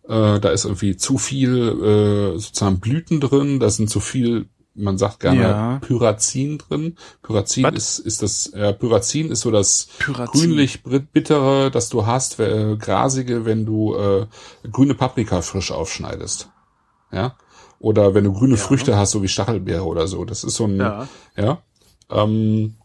Speaker 3: Äh, da ist irgendwie zu viel äh, sozusagen Blüten drin, da sind zu viel, man sagt gerne
Speaker 2: Ja.
Speaker 3: Pyrazin drin. Pyrazin
Speaker 2: Was?
Speaker 3: ist, ist das, ja, Pyrazin ist so das
Speaker 2: Pyrazin.
Speaker 3: grünlich bittere, das du hast, äh, grasige, wenn du äh, grüne Paprika frisch aufschneidest. Ja? Oder wenn du grüne Früchte hast, so wie Stachelbeere oder so. Das ist so ein,
Speaker 2: Ja.
Speaker 3: ja. Ähm,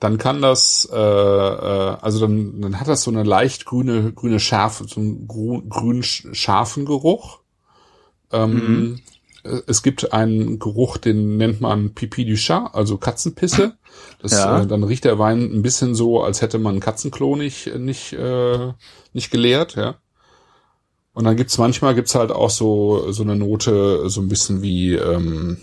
Speaker 3: dann kann das, äh, äh, also dann, dann hat das so eine leicht grüne, grüne Schärfe, so einen gru- grün scharfen Geruch. Ähm, äh, Es gibt einen Geruch, den nennt man Pipi du Chat, also Katzenpisse. Das,
Speaker 2: Ja.
Speaker 3: äh, dann riecht der Wein ein bisschen so, als hätte man ein Katzenklo nicht, nicht, äh, nicht geleert, ja. Und dann gibt's manchmal gibt's halt auch so so eine Note, so ein bisschen wie ähm,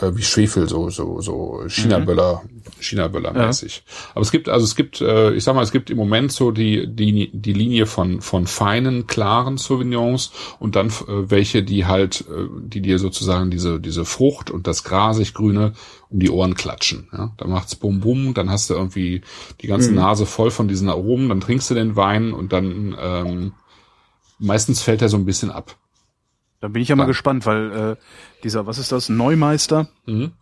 Speaker 3: äh, wie Schwefel, so so so China-Böller, China-Böller-mäßig. Aber es gibt also es gibt, äh, ich sag mal, es gibt im Moment so die die die Linie von von feinen klaren Sauvignons und dann äh, welche, die halt, äh, die dir sozusagen diese diese Frucht und das grasig Grüne um die Ohren klatschen. Ja, da macht's bum bum, dann hast du irgendwie die ganze Nase voll von diesen Aromen, dann trinkst du den Wein und dann ähm, meistens fällt er so ein bisschen ab.
Speaker 2: Da bin ich ja mal
Speaker 3: Ja.
Speaker 2: gespannt, weil äh, dieser, was ist das, Neumeister,
Speaker 3: Mhm.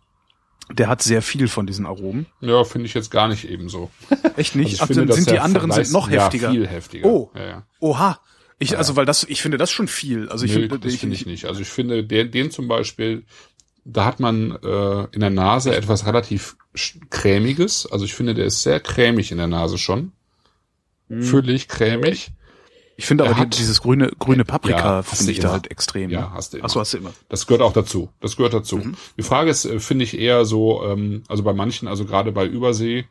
Speaker 2: der hat sehr viel von diesen Aromen.
Speaker 3: Ja, finde ich jetzt gar nicht ebenso.
Speaker 2: Echt
Speaker 3: Also
Speaker 2: nicht?
Speaker 3: ich
Speaker 2: Ach,
Speaker 3: finde,
Speaker 2: sind die
Speaker 3: der
Speaker 2: anderen sind noch heftiger.
Speaker 3: Ja, viel heftiger.
Speaker 2: Oh.
Speaker 3: Ja, ja.
Speaker 2: Oha. Ich, also, weil das, ich finde das schon viel. Also ich
Speaker 3: Nee,
Speaker 2: finde,
Speaker 3: das finde ich nicht. Also ich finde, den, den zum Beispiel, da hat man äh, in der Nase etwas relativ cremiges. Also ich finde, der ist sehr cremig in der Nase schon. Füllig, cremig.
Speaker 2: Ich finde
Speaker 3: er
Speaker 2: aber
Speaker 3: hat-
Speaker 2: dieses grüne, grüne Paprika
Speaker 3: Ja,
Speaker 2: finde ich da halt extrem.
Speaker 3: Ja, hast du immer.
Speaker 2: Ach so, hast du immer.
Speaker 3: Das gehört auch dazu. Das gehört dazu.
Speaker 2: Mhm.
Speaker 3: Die Frage ist, äh, finde ich eher so, ähm, also bei manchen, also gerade bei Übersee,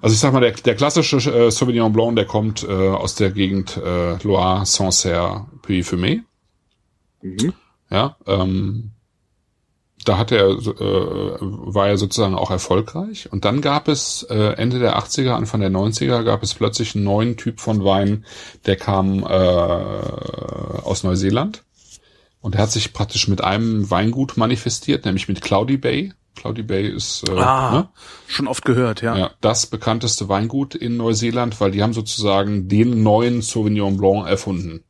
Speaker 3: also ich sag mal, der, der klassische äh, Sauvignon Blanc, der kommt äh, aus der Gegend äh, Loire, Sancerre, Puy-Fumé. Ja, ähm, da hat er, äh, war er sozusagen auch erfolgreich. Und dann gab es äh, Ende der 80er, Anfang der 90er, gab es plötzlich einen neuen Typ von Wein, der kam äh, aus Neuseeland. Und er hat sich praktisch mit einem Weingut manifestiert, nämlich mit Cloudy Bay. Cloudy Bay ist äh,
Speaker 2: ah, ne? schon oft gehört, ja. ja.
Speaker 3: Das bekannteste Weingut in Neuseeland, weil die haben sozusagen den neuen Sauvignon Blanc erfunden.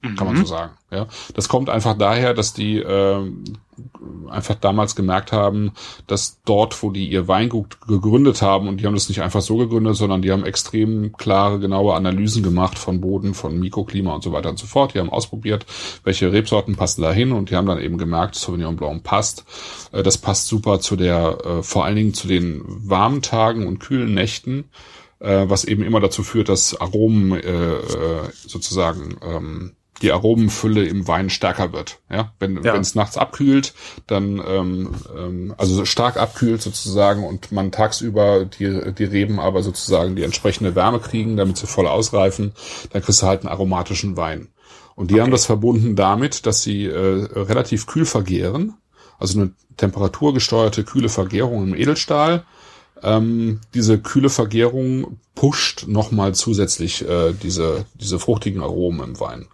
Speaker 3: Kann man so mhm. sagen. Ja, das kommt einfach daher, dass die äh, einfach damals gemerkt haben, dass dort, wo die ihr Weingut gegründet haben, und die haben das nicht einfach so gegründet, sondern die haben extrem klare, genaue Analysen gemacht von Boden, von Mikroklima und so weiter und so fort. Die haben ausprobiert, welche Rebsorten passen da hin und die haben dann eben gemerkt, Sauvignon Blanc passt. Äh, das passt super zu der, äh, vor allen Dingen zu den warmen Tagen und kühlen Nächten, äh, was eben immer dazu führt, dass Aromen äh sozusagen ähm, die Aromenfülle im Wein stärker wird. Ja, wenn ja. es nachts abkühlt, dann ähm, ähm, also stark abkühlt sozusagen und man tagsüber die die Reben aber sozusagen die entsprechende Wärme kriegen, damit sie voll ausreifen, dann kriegst du halt einen aromatischen Wein. Und die okay. haben das verbunden damit, dass sie äh, relativ kühl vergehren, also eine temperaturgesteuerte kühle Vergärung im Edelstahl. Ähm, diese kühle Vergärung pusht nochmal zusätzlich äh, diese, diese fruchtigen Aromen im Wein.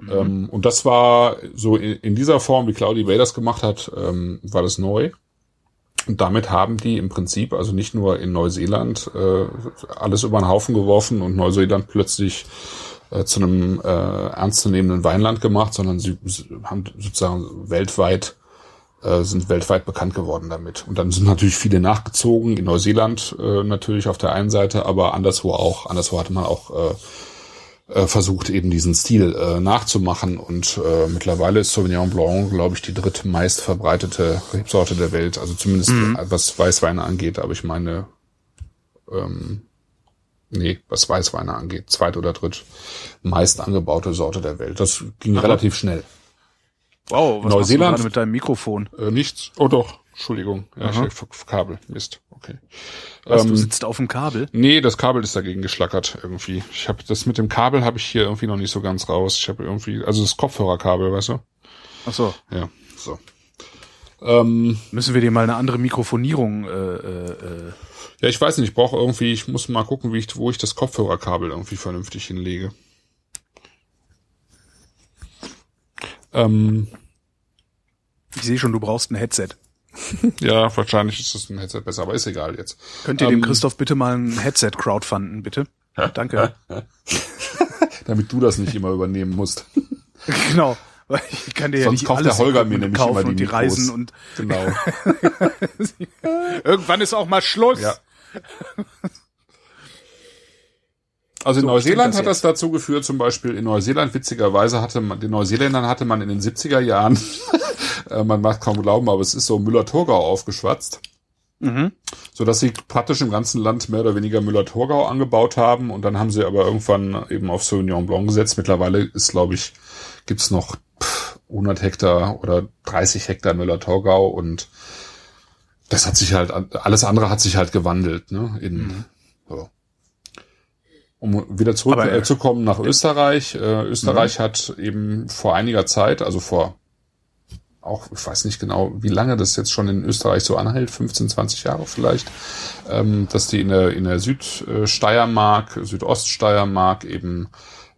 Speaker 3: Mhm. Ähm, und das war so in, in, dieser Form, wie Claudia Bay das gemacht hat, ähm, war das neu. Und damit haben die im Prinzip, also nicht nur in Neuseeland, äh, alles über den Haufen geworfen und Neuseeland plötzlich äh, zu einem äh, ernstzunehmenden Weinland gemacht, sondern sie, sie haben sozusagen weltweit äh, sind weltweit bekannt geworden damit. Und dann sind natürlich viele nachgezogen, in Neuseeland äh, natürlich auf der einen Seite, aber anderswo auch. Anderswo hatte man auch äh, äh, versucht eben diesen Stil äh, nachzumachen und äh, mittlerweile ist Sauvignon Blanc, glaube ich, die drittmeist verbreitete Rebsorte der Welt, also zumindest mhm. was Weißweine angeht, aber ich meine, ähm, nee, was Weißweine angeht, zweit oder dritt meist angebaute Sorte der Welt. Das ging Aha. relativ schnell.
Speaker 2: Wow, was Neuseeland, machst du mit deinem Mikrofon?
Speaker 3: Äh, nichts. Oh doch, Entschuldigung. Ja, ich Kabel. Mist. Okay.
Speaker 2: Was, ähm, du sitzt auf dem Kabel?
Speaker 3: Nee, das Kabel ist dagegen geschlackert irgendwie. Ich habe das mit dem Kabel habe ich hier irgendwie noch nicht so ganz raus. Ich habe irgendwie, also das Kopfhörerkabel, weißt du?
Speaker 2: Ach so.
Speaker 3: Ja, so. Ähm,
Speaker 2: Müssen wir dir mal eine andere Mikrofonierung äh, äh, äh
Speaker 3: Ja, ich weiß nicht, ich brauche irgendwie, ich muss mal gucken, wie ich, wo ich das Kopfhörerkabel irgendwie vernünftig hinlege.
Speaker 2: Ähm, ich sehe schon, du brauchst ein Headset.
Speaker 3: Ja, wahrscheinlich ist es ein Headset besser, aber ist egal jetzt.
Speaker 2: Könnt ihr ähm, dem Christoph bitte mal ein Headset crowdfunden, bitte? Danke.
Speaker 3: Damit du das nicht immer übernehmen musst.
Speaker 2: genau. Weil ich kann dir
Speaker 3: Sonst
Speaker 2: ja nicht
Speaker 3: kauft
Speaker 2: alles
Speaker 3: der Holger mir nämlich immer die,
Speaker 2: und die Reisen und
Speaker 3: genau.
Speaker 2: Irgendwann ist auch mal Schluss.
Speaker 3: Ja. Also in so, Neuseeland hat das dazu geführt, zum Beispiel in Neuseeland, witzigerweise hatte man, den Neuseeländern hatte man in den 70er Jahren, äh, man macht kaum glauben, aber es ist so Müller-Thurgau aufgeschwatzt. Mhm. So dass sie praktisch im ganzen Land mehr oder weniger Müller-Thurgau angebaut haben und dann haben sie aber irgendwann eben auf Sauvignon Blanc gesetzt. Mittlerweile ist, glaube ich, gibt's noch 100 Hektar oder 30 Hektar Müller-Thurgau und das hat sich halt, alles andere hat sich halt gewandelt, ne, in, mhm. Um wieder zurückzukommen äh, nach Österreich. Äh, Österreich mhm. hat eben vor einiger Zeit, also vor auch, ich weiß nicht genau, wie lange das jetzt schon in Österreich so anhält, 15, 20 Jahre vielleicht, ähm, dass die in der, in der Südsteiermark, Südoststeiermark eben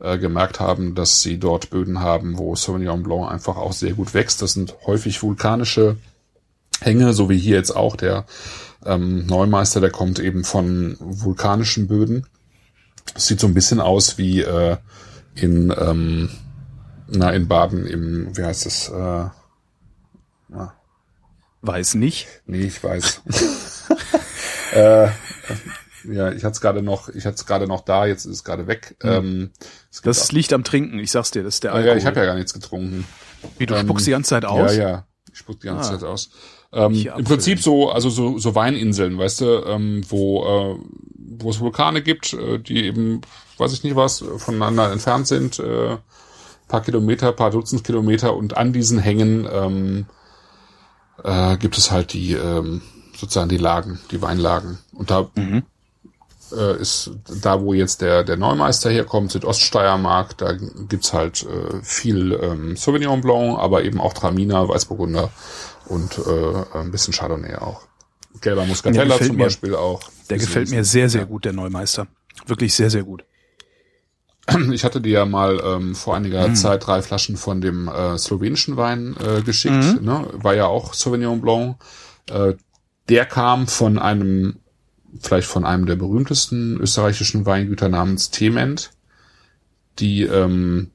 Speaker 3: äh, gemerkt haben, dass sie dort Böden haben, wo Sauvignon Blanc einfach auch sehr gut wächst. Das sind häufig vulkanische Hänge, so wie hier jetzt auch der ähm, Neumeister, der kommt eben von vulkanischen Böden. Das sieht so ein bisschen aus wie äh, in, ähm, na, in Baden im, wie heißt es? Äh,
Speaker 2: na. Weiß nicht.
Speaker 3: Nee, ich weiß. äh, ja, ich hatte es gerade noch, ich hatte es gerade noch da, jetzt ist es gerade weg. Mhm. Ähm,
Speaker 2: das liegt am Trinken, ich sag's dir, das ist der
Speaker 3: Alkohol. Ja, ich habe ja gar nichts getrunken.
Speaker 2: Wie, du ähm, spuckst die ganze Zeit aus?
Speaker 3: Ja, ja, ich spuck die ganze ah. Zeit aus. Ähm, Im Prinzip so, also so, so Weininseln, weißt du, ähm, wo, äh, wo es Vulkane gibt, äh, die eben, weiß ich nicht was, voneinander entfernt sind, äh, paar Kilometer, paar Dutzend Kilometer und an diesen Hängen ähm, äh, gibt es halt die ähm, sozusagen die Lagen, die Weinlagen. Und da mhm. äh, ist da, wo jetzt der der Neumeister herkommt, Südoststeiermark, da gibt's halt äh, viel ähm, Sauvignon Blanc, aber eben auch Traminer, Weißburgunder und äh, ein bisschen Chardonnay auch. Gelber Muscatella zum Beispiel
Speaker 2: mir,
Speaker 3: auch.
Speaker 2: Der gefällt mir sehr, sehr gut, der Neumeister. Wirklich sehr, sehr gut.
Speaker 3: Ich hatte dir ja mal ähm, vor einiger mhm. Zeit drei Flaschen von dem äh, slowenischen Wein äh, geschickt. Mhm. Ne? War ja auch Sauvignon Blanc. Äh, der kam von einem, vielleicht von einem der berühmtesten österreichischen Weingüter namens Tement, die, ähm,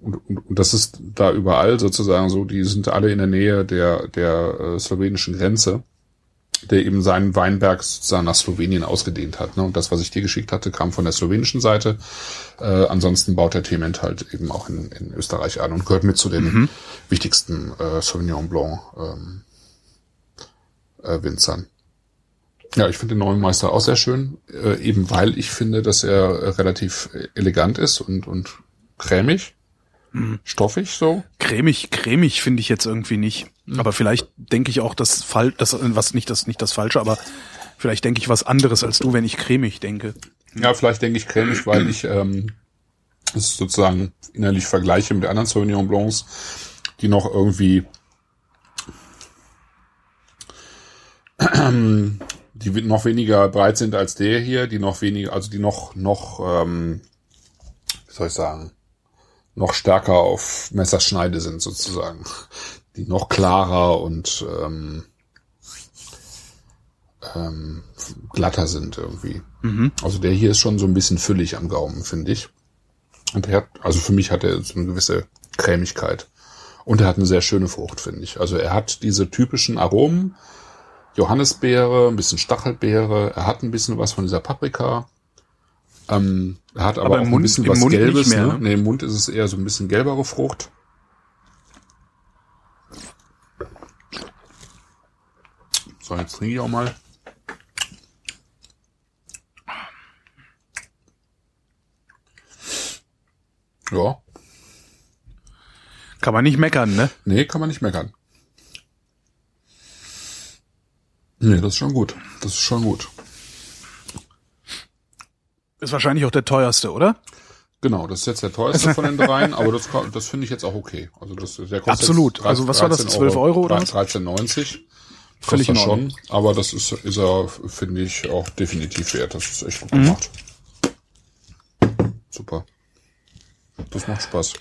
Speaker 3: und, und, und das ist da überall sozusagen so, die sind alle in der Nähe der, der äh, slowenischen Grenze der eben seinen Weinberg sozusagen nach Slowenien ausgedehnt hat. Ne? Und das, was ich dir geschickt hatte, kam von der slowenischen Seite. Äh, ansonsten baut der Tement halt eben auch in, in Österreich an und gehört mit zu den mhm. wichtigsten äh, Sauvignon Blanc ähm, äh, Winzern. Ja, ich finde den neuen Meister auch sehr schön, äh, eben weil ich finde, dass er relativ elegant ist und, und cremig. Mhm. Stoffig so?
Speaker 2: Cremig, cremig finde ich jetzt irgendwie nicht. Mhm. Aber vielleicht denke ich auch das Fall, das was nicht das nicht das falsche, aber vielleicht denke ich was anderes als du, wenn ich cremig denke.
Speaker 3: Ja, vielleicht denke ich cremig, weil ich ähm, es sozusagen innerlich vergleiche mit anderen Sauvignon Blancs, die noch irgendwie die noch weniger breit sind als der hier, die noch weniger, also die noch noch ähm, wie soll ich sagen, noch stärker auf Messerschneide sind sozusagen. Die noch klarer und ähm, ähm, glatter sind irgendwie. Mhm. Also der hier ist schon so ein bisschen füllig am Gaumen, finde ich. Und er hat, also für mich hat er so eine gewisse Cremigkeit. Und er hat eine sehr schöne Frucht, finde ich. Also er hat diese typischen Aromen, Johannisbeere, ein bisschen Stachelbeere, er hat ein bisschen was von dieser Paprika, ähm, hat aber, aber auch Mund, ein bisschen was Mund Gelbes. Mehr, ne? ne? Nee, im Mund ist es eher so ein bisschen gelbere Frucht. So, jetzt trinke ich auch mal. Ja.
Speaker 2: Kann man nicht meckern, ne?
Speaker 3: Nee, kann man nicht meckern. Nee, das ist schon gut. Das ist schon gut.
Speaker 2: Ist wahrscheinlich auch der teuerste, oder?
Speaker 3: Genau, das ist jetzt der teuerste von den dreien, aber das, das finde ich jetzt auch okay. Also das, der
Speaker 2: kostet Absolut. 13, also was war das? 12 Euro, oder?
Speaker 3: 13,90. Völlig das schon, aber das ist, ist er, finde ich, auch definitiv wert. Das ist echt gut mhm. gemacht. Super. Das macht Spaß.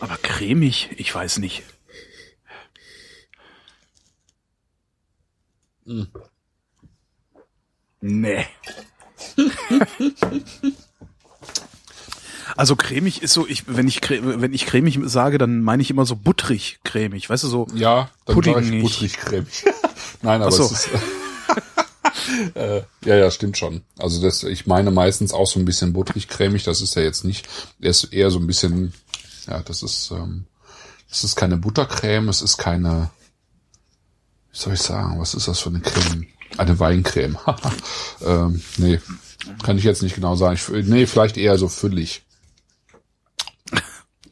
Speaker 2: Aber cremig, ich weiß nicht. Mhm. Nee. Also cremig ist so, ich, wenn ich wenn ich cremig sage, dann meine ich immer so butterig cremig, weißt du so.
Speaker 3: Ja, dann Pudding ich butterig cremig. Nein, aber so. es ist äh, ja, ja, stimmt schon. Also das, ich meine meistens auch so ein bisschen butterig cremig. Das ist ja jetzt nicht. Er ist eher so ein bisschen. Ja, das ist. Ähm, das ist keine Buttercreme. Es ist keine. Wie soll ich sagen? Was ist das für eine Creme? Eine Weincreme. ähm, nee, kann ich jetzt nicht genau sagen. Ich, nee, vielleicht eher so füllig.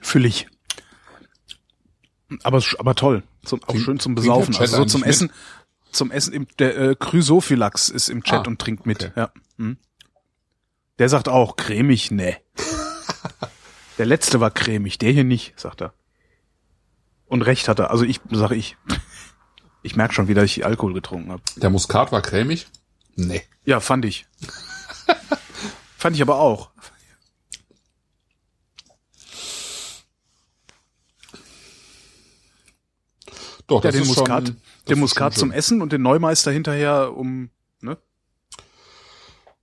Speaker 2: Füllig. Aber, aber toll. Zum, auch schön zum Besaufen. Also so zum Essen. Zum Essen im, der äh, Chrysophylax ist im Chat ah, und trinkt mit. Okay. Ja. Hm. Der sagt auch, cremig, ne. der letzte war cremig, der hier nicht, sagt er. Und recht hat er. Also ich, sag ich. Ich merke schon wieder, dass ich Alkohol getrunken habe.
Speaker 3: Der Muskat war cremig? Nee.
Speaker 2: Ja, fand ich. fand ich aber auch. Doch, das ja, den ist Muskat, schon, den Muskat zum Essen und den Neumeister hinterher um, ne?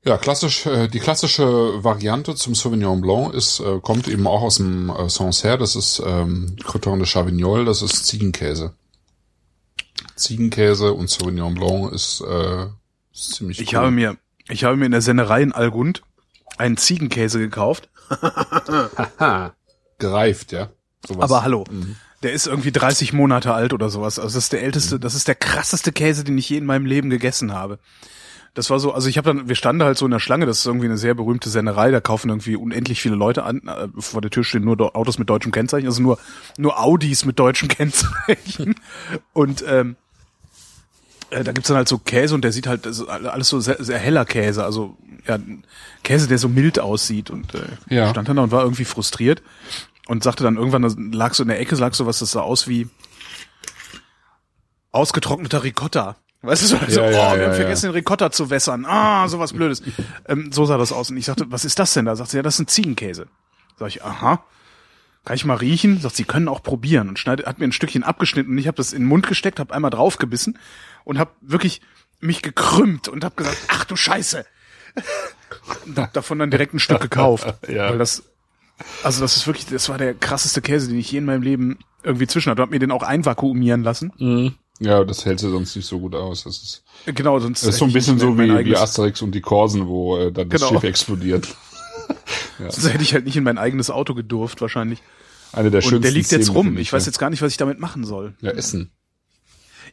Speaker 3: Ja, klassisch, äh, die klassische Variante zum Sauvignon Blanc ist, äh, kommt eben auch aus dem äh, Sancerre, das ist ähm, Croton de Chavignol, das ist Ziegenkäse. Ziegenkäse und Sauvignon Blanc ist, äh, ziemlich
Speaker 2: Ich cool. habe mir, ich habe mir in der Sennerei in Algund einen Ziegenkäse gekauft.
Speaker 3: Gereift, ja.
Speaker 2: Sowas. Aber hallo. Mhm. Der ist irgendwie 30 Monate alt oder sowas. Also das ist der älteste, mhm. das ist der krasseste Käse, den ich je in meinem Leben gegessen habe. Das war so, also ich habe dann, wir standen halt so in der Schlange, das ist irgendwie eine sehr berühmte Sennerei, da kaufen irgendwie unendlich viele Leute an. Äh, vor der Tür stehen nur Autos mit deutschem Kennzeichen, also nur, nur Audis mit deutschem Kennzeichen. Und ähm, äh, da gibt's dann halt so Käse und der sieht halt alles so sehr, sehr heller Käse, also ja, Käse, der so mild aussieht und äh, ja. stand dann da und war irgendwie frustriert und sagte dann irgendwann, da lag so in der Ecke, lag so was, das sah aus wie ausgetrockneter Ricotta. Weißt du, so, ja, so oh, ja, wir haben vergessen, den Ricotta zu wässern. Ah, sowas Blödes. ähm, so sah das aus. Und ich sagte, was ist das denn da? Sagt sie, ja, das ist ein Ziegenkäse. Sag ich, aha. kann ich mal riechen? Sagt, sie können auch probieren und schneidet, hat mir ein Stückchen abgeschnitten und ich habe das in den Mund gesteckt, habe einmal draufgebissen und habe wirklich mich gekrümmt und habe gesagt, ach du Scheiße. und hab davon dann direkt ein Stück gekauft,
Speaker 3: Ja.
Speaker 2: weil das also das ist wirklich, das war der krasseste Käse, den ich je in meinem Leben irgendwie zwischen hatte. Hab mir den auch einvakuumieren lassen.
Speaker 3: Mhm. Ja, das hält sie sonst nicht so gut aus. Das ist,
Speaker 2: Genau, sonst
Speaker 3: das ist so ein bisschen so wie, wie Asterix und die Korsen, wo äh, dann das
Speaker 2: Genau.
Speaker 3: Schiff explodiert.
Speaker 2: sonst hätte ich halt nicht in mein eigenes Auto gedurft wahrscheinlich.
Speaker 3: Eine der schönsten
Speaker 2: Und der liegt jetzt
Speaker 3: Szenen,
Speaker 2: rum.
Speaker 3: finde
Speaker 2: Ich weiß
Speaker 3: ja.
Speaker 2: jetzt gar nicht, was ich damit machen soll.
Speaker 3: Ja, Essen.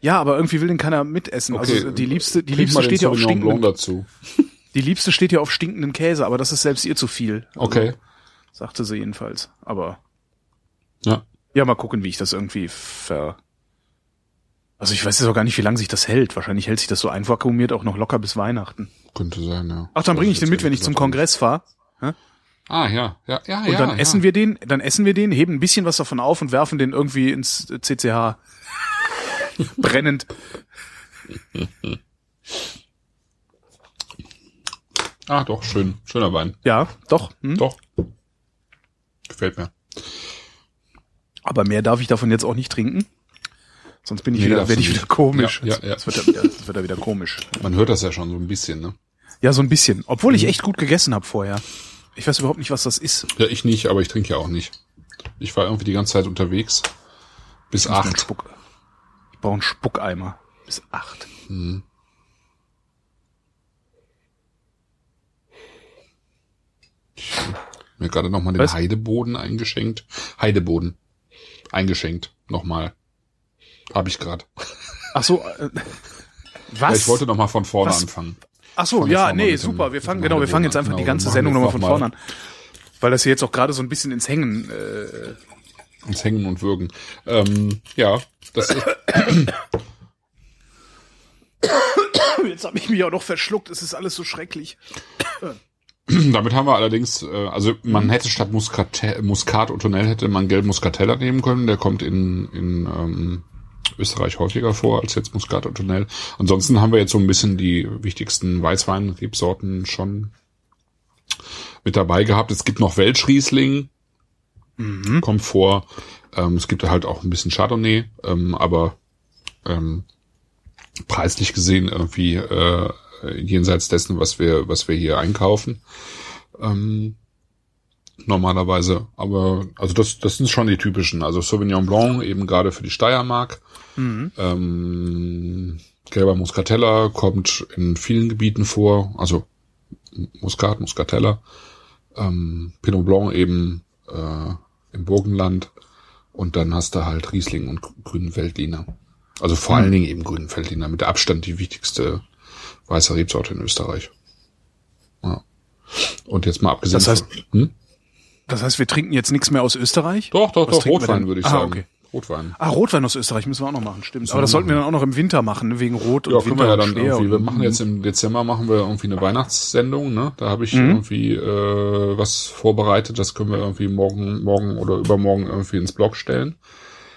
Speaker 2: Ja, aber irgendwie will den keiner mitessen. also die Liebste, die
Speaker 3: trink
Speaker 2: Liebste steht ja auf stinkenden,
Speaker 3: dazu.
Speaker 2: die Liebste steht ja auf stinkenden Käse, aber das ist selbst ihr zu viel. Also,
Speaker 3: Okay.
Speaker 2: Sagte sie jedenfalls. Aber
Speaker 3: Ja.
Speaker 2: ja, mal gucken, wie ich das irgendwie ver. Also ich weiß jetzt auch gar nicht, wie lange sich das hält. Wahrscheinlich hält sich das so einvakuumiert auch noch locker bis Weihnachten.
Speaker 3: Könnte sein, ja.
Speaker 2: Ach, dann bringe ich
Speaker 3: Also
Speaker 2: den mit, wenn ich zum Kongress fahre.
Speaker 3: Ah, ja, ja, ja,
Speaker 2: Und
Speaker 3: ja.
Speaker 2: dann
Speaker 3: ja.
Speaker 2: essen wir den, dann essen wir den, heben ein bisschen was davon auf und werfen den irgendwie ins CCH. Brennend.
Speaker 3: Ah, doch, schön. Schöner Wein.
Speaker 2: Ja, doch. Hm?
Speaker 3: Doch. Gefällt mir.
Speaker 2: Aber mehr darf ich davon jetzt auch nicht trinken. Sonst bin ich
Speaker 3: Nee,
Speaker 2: wieder, werde ich wieder komisch.
Speaker 3: Ja, ja, ja.
Speaker 2: Das wird ja wieder, das wird ja wieder komisch.
Speaker 3: Man hört das ja schon so ein bisschen, ne?
Speaker 2: Ja, so ein bisschen. Obwohl
Speaker 3: Mhm.
Speaker 2: ich echt gut gegessen habe vorher. Ich weiß überhaupt nicht, was das ist.
Speaker 3: Ja, ich nicht, aber ich trinke ja auch nicht. Ich war irgendwie die ganze Zeit unterwegs. Bis
Speaker 2: Ich
Speaker 3: acht.
Speaker 2: Spuck, ich brauche einen Spuckeimer. Bis acht.
Speaker 3: Mir gerade nochmal den
Speaker 2: Was?
Speaker 3: Heideboden eingeschenkt. Heideboden. Eingeschenkt. Nochmal. Habe ich gerade.
Speaker 2: Ach so, äh,
Speaker 3: Ja,
Speaker 2: was?
Speaker 3: ich wollte nochmal von vorne
Speaker 2: Was?
Speaker 3: anfangen.
Speaker 2: Ach so,
Speaker 3: fang
Speaker 2: ja,
Speaker 3: noch mal
Speaker 2: nee,
Speaker 3: mit dem-
Speaker 2: super. Wir fangen, genau, wir fangen jetzt einfach
Speaker 3: an.
Speaker 2: die
Speaker 3: Genau,
Speaker 2: ganze Sendung von
Speaker 3: noch mal-
Speaker 2: vorne an. Weil das hier jetzt auch gerade so ein bisschen ins Hängen, äh,
Speaker 3: Ins Hängen und Würgen. Ähm, ja, das ist,
Speaker 2: jetzt habe ich mich auch noch verschluckt. Es ist alles so schrecklich.
Speaker 3: damit haben wir allerdings, äh, also man hätte statt Muskat, Muskat und Tonell hätte man gelben Muscatella nehmen können. Der kommt in, in ähm, Österreich häufiger vor als jetzt Muscat und Tonell. Ansonsten haben wir jetzt so ein bisschen die wichtigsten Weißwein-Rebsorten schon mit dabei gehabt. Es gibt noch Welschriesling,
Speaker 2: Mhm.
Speaker 3: kommt vor. Ähm, es gibt halt auch ein bisschen Chardonnay, ähm, aber ähm, preislich gesehen irgendwie äh, jenseits dessen, was wir, was wir hier einkaufen. Ähm, normalerweise. Aber also das, das sind schon die typischen. Also Sauvignon Blanc eben gerade für die Steiermark.
Speaker 2: Mhm.
Speaker 3: Ähm, gelber Muscatella kommt in vielen Gebieten vor. Also Muscat, Muscatella. Ähm, Pinot Blanc eben äh, im Burgenland. Und dann hast du halt Riesling und grünen Veltliner. Also vor allen Dingen eben grünen Veltliner. Mit Abstand die wichtigste weiße Rebsorte in Österreich. Ja. Und jetzt mal abgesehen
Speaker 2: Das heißt-
Speaker 3: von, hm?
Speaker 2: Das heißt, wir trinken jetzt nichts mehr aus Österreich?
Speaker 3: Doch, doch,
Speaker 2: Was
Speaker 3: doch, Rotwein würde ich
Speaker 2: Ah,
Speaker 3: sagen.
Speaker 2: okay.
Speaker 3: Rotwein.
Speaker 2: Ah, Rotwein aus Österreich müssen wir auch noch machen, stimmt. Aber das sollten wir dann auch noch im Winter machen, ne? wegen Rot und
Speaker 3: Ja, können
Speaker 2: Winter
Speaker 3: wir ja
Speaker 2: und
Speaker 3: dann irgendwie. Wir
Speaker 2: und-
Speaker 3: machen jetzt im Dezember machen wir irgendwie eine Weihnachtssendung, ne? Da habe ich
Speaker 2: Mhm.
Speaker 3: irgendwie äh, was vorbereitet. Das können wir irgendwie morgen, morgen oder übermorgen irgendwie ins Blog stellen.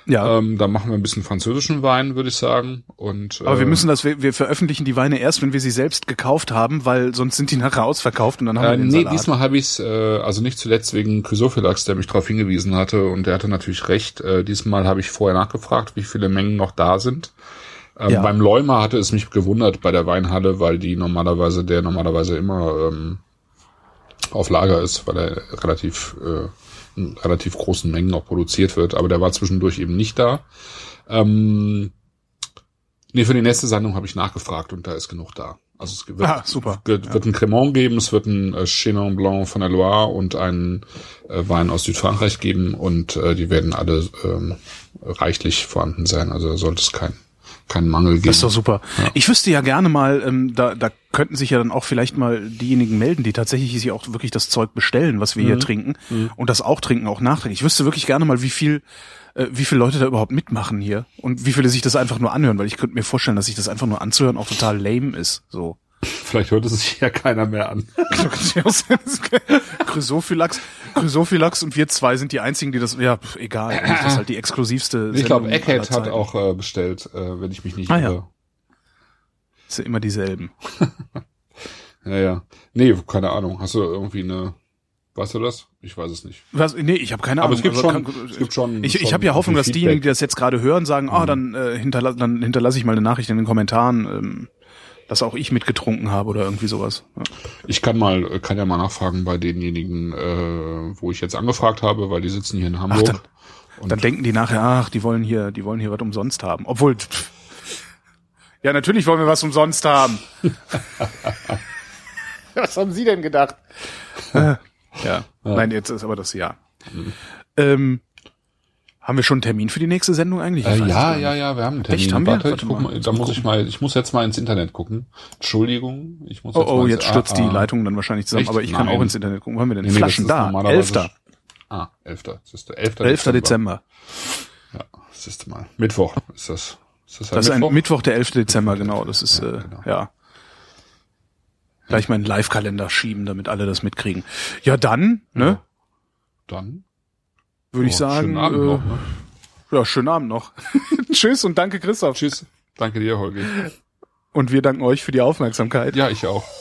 Speaker 2: Ja,
Speaker 3: Ähm, da machen wir ein bisschen französischen Wein, würde ich sagen. Und
Speaker 2: aber wir
Speaker 3: äh,
Speaker 2: müssen das, wir, wir veröffentlichen die Weine erst, wenn wir sie selbst gekauft haben, weil sonst sind die nachher ausverkauft und dann haben
Speaker 3: Äh,
Speaker 2: wir den
Speaker 3: nee,
Speaker 2: Salat.
Speaker 3: diesmal habe ich es, äh, also nicht zuletzt wegen Chrysophilax, der mich darauf hingewiesen hatte und der hatte natürlich recht. Äh, diesmal habe ich vorher nachgefragt, wie viele Mengen noch da sind. Ähm,
Speaker 2: Ja.
Speaker 3: Beim Leumer hatte es mich gewundert bei der Weinhalle, weil die normalerweise, der normalerweise immer ähm, auf Lager ist, weil er relativ äh, in relativ großen Mengen noch produziert wird, aber der war zwischendurch eben nicht da. Ähm, nee, für die nächste Sendung habe ich nachgefragt und da ist genug da. Also es wird,
Speaker 2: Ah, super.
Speaker 3: wird, wird ein Cremant geben, es wird ein äh, Chenin Blanc von der Loire und einen äh, Wein aus Südfrankreich geben und äh, die werden alle ähm, reichlich vorhanden sein. Also da sollte es kein, keinen Mangel geben.
Speaker 2: Das ist doch super. Ich wüsste ja gerne mal, ähm, da, da könnten sich ja dann auch vielleicht mal diejenigen melden, die tatsächlich sich auch wirklich das Zeug bestellen, was wir hier trinken und das auch trinken, auch nachtrinken. Ich wüsste wirklich gerne mal, wie viel, äh, wie viele Leute da überhaupt mitmachen hier und wie viele sich das einfach nur anhören, weil ich könnte mir vorstellen, dass sich das einfach nur anzuhören auch total lame ist. So.
Speaker 3: Vielleicht hört es sich ja keiner mehr an.
Speaker 2: Chrysophylax, Chrysophylax und wir zwei sind die einzigen, die das, ja, pf, egal, das ist halt die exklusivste
Speaker 3: Ich glaube, Eckhead hat auch äh, bestellt, äh, wenn ich mich nicht
Speaker 2: Ah, ja.
Speaker 3: irre.
Speaker 2: Das sind immer dieselben.
Speaker 3: Ja, ja. Nee, keine Ahnung. Hast du irgendwie eine Weißt du das? Ich weiß es nicht.
Speaker 2: Was, nee, ich habe keine Ahnung.
Speaker 3: Aber es gibt
Speaker 2: Also
Speaker 3: schon,
Speaker 2: kann-
Speaker 3: es gibt schon.
Speaker 2: Ich, ich
Speaker 3: schon
Speaker 2: habe ja Hoffnung, dass diejenigen, die das jetzt gerade hören, sagen, ah, dann, äh, hinterla dann hinterlasse ich mal eine Nachricht in den Kommentaren, ähm, dass auch ich mitgetrunken habe oder irgendwie sowas. Ja.
Speaker 3: Ich kann mal, kann ja mal nachfragen bei denjenigen, äh, wo ich jetzt angefragt habe, weil die sitzen hier in Hamburg.
Speaker 2: dann-
Speaker 3: Und
Speaker 2: Dann denken die nachher, ach, die wollen hier, die wollen hier was umsonst haben. Obwohl, pff, ja, natürlich wollen wir was umsonst haben. was haben Sie denn gedacht? Äh, ja. nein, jetzt ist aber das ja. Ähm, haben wir schon einen Termin für die nächste Sendung eigentlich? Ich
Speaker 3: äh, ja, ja, ja, wir haben einen Termin.
Speaker 2: Echt, haben wir?
Speaker 3: Warte,
Speaker 2: Warte
Speaker 3: ich guck
Speaker 2: mal.
Speaker 3: da muss ich mal, ich muss jetzt mal ins Internet gucken. Entschuldigung, ich muss
Speaker 2: Oh,
Speaker 3: jetzt
Speaker 2: oh,
Speaker 3: mal
Speaker 2: jetzt stürzt
Speaker 3: ah,
Speaker 2: die
Speaker 3: ah.
Speaker 2: Leitung dann wahrscheinlich zusammen,
Speaker 3: Echt?
Speaker 2: aber ich kann
Speaker 3: Nein.
Speaker 2: auch ins Internet gucken. Wo haben wir denn?
Speaker 3: Nee, nee,
Speaker 2: Flaschen
Speaker 3: ist
Speaker 2: da.
Speaker 3: normalerweise-
Speaker 2: 11.
Speaker 3: Ah, 11. Das ist der 11.
Speaker 2: 11. Dezember.
Speaker 3: Ja, das ist mal. Mittwoch ist das. Ist das,
Speaker 2: Das ist
Speaker 3: Mittwoch?
Speaker 2: ein Mittwoch, der 11. Dezember, genau. Das ist,
Speaker 3: Ja,
Speaker 2: äh,
Speaker 3: genau.
Speaker 2: ja. Gleich meinen Live-Kalender schieben, damit alle das mitkriegen. Ja, dann, ne,
Speaker 3: Dann.
Speaker 2: Würde ich
Speaker 3: Oh,
Speaker 2: sagen,
Speaker 3: Schönen Abend
Speaker 2: äh,
Speaker 3: noch, ne?
Speaker 2: ja, schönen Abend noch. Tschüss und danke, Christoph.
Speaker 3: Tschüss. Danke dir, Holgi.
Speaker 2: Und wir danken euch für die Aufmerksamkeit.
Speaker 3: Ja, ich auch.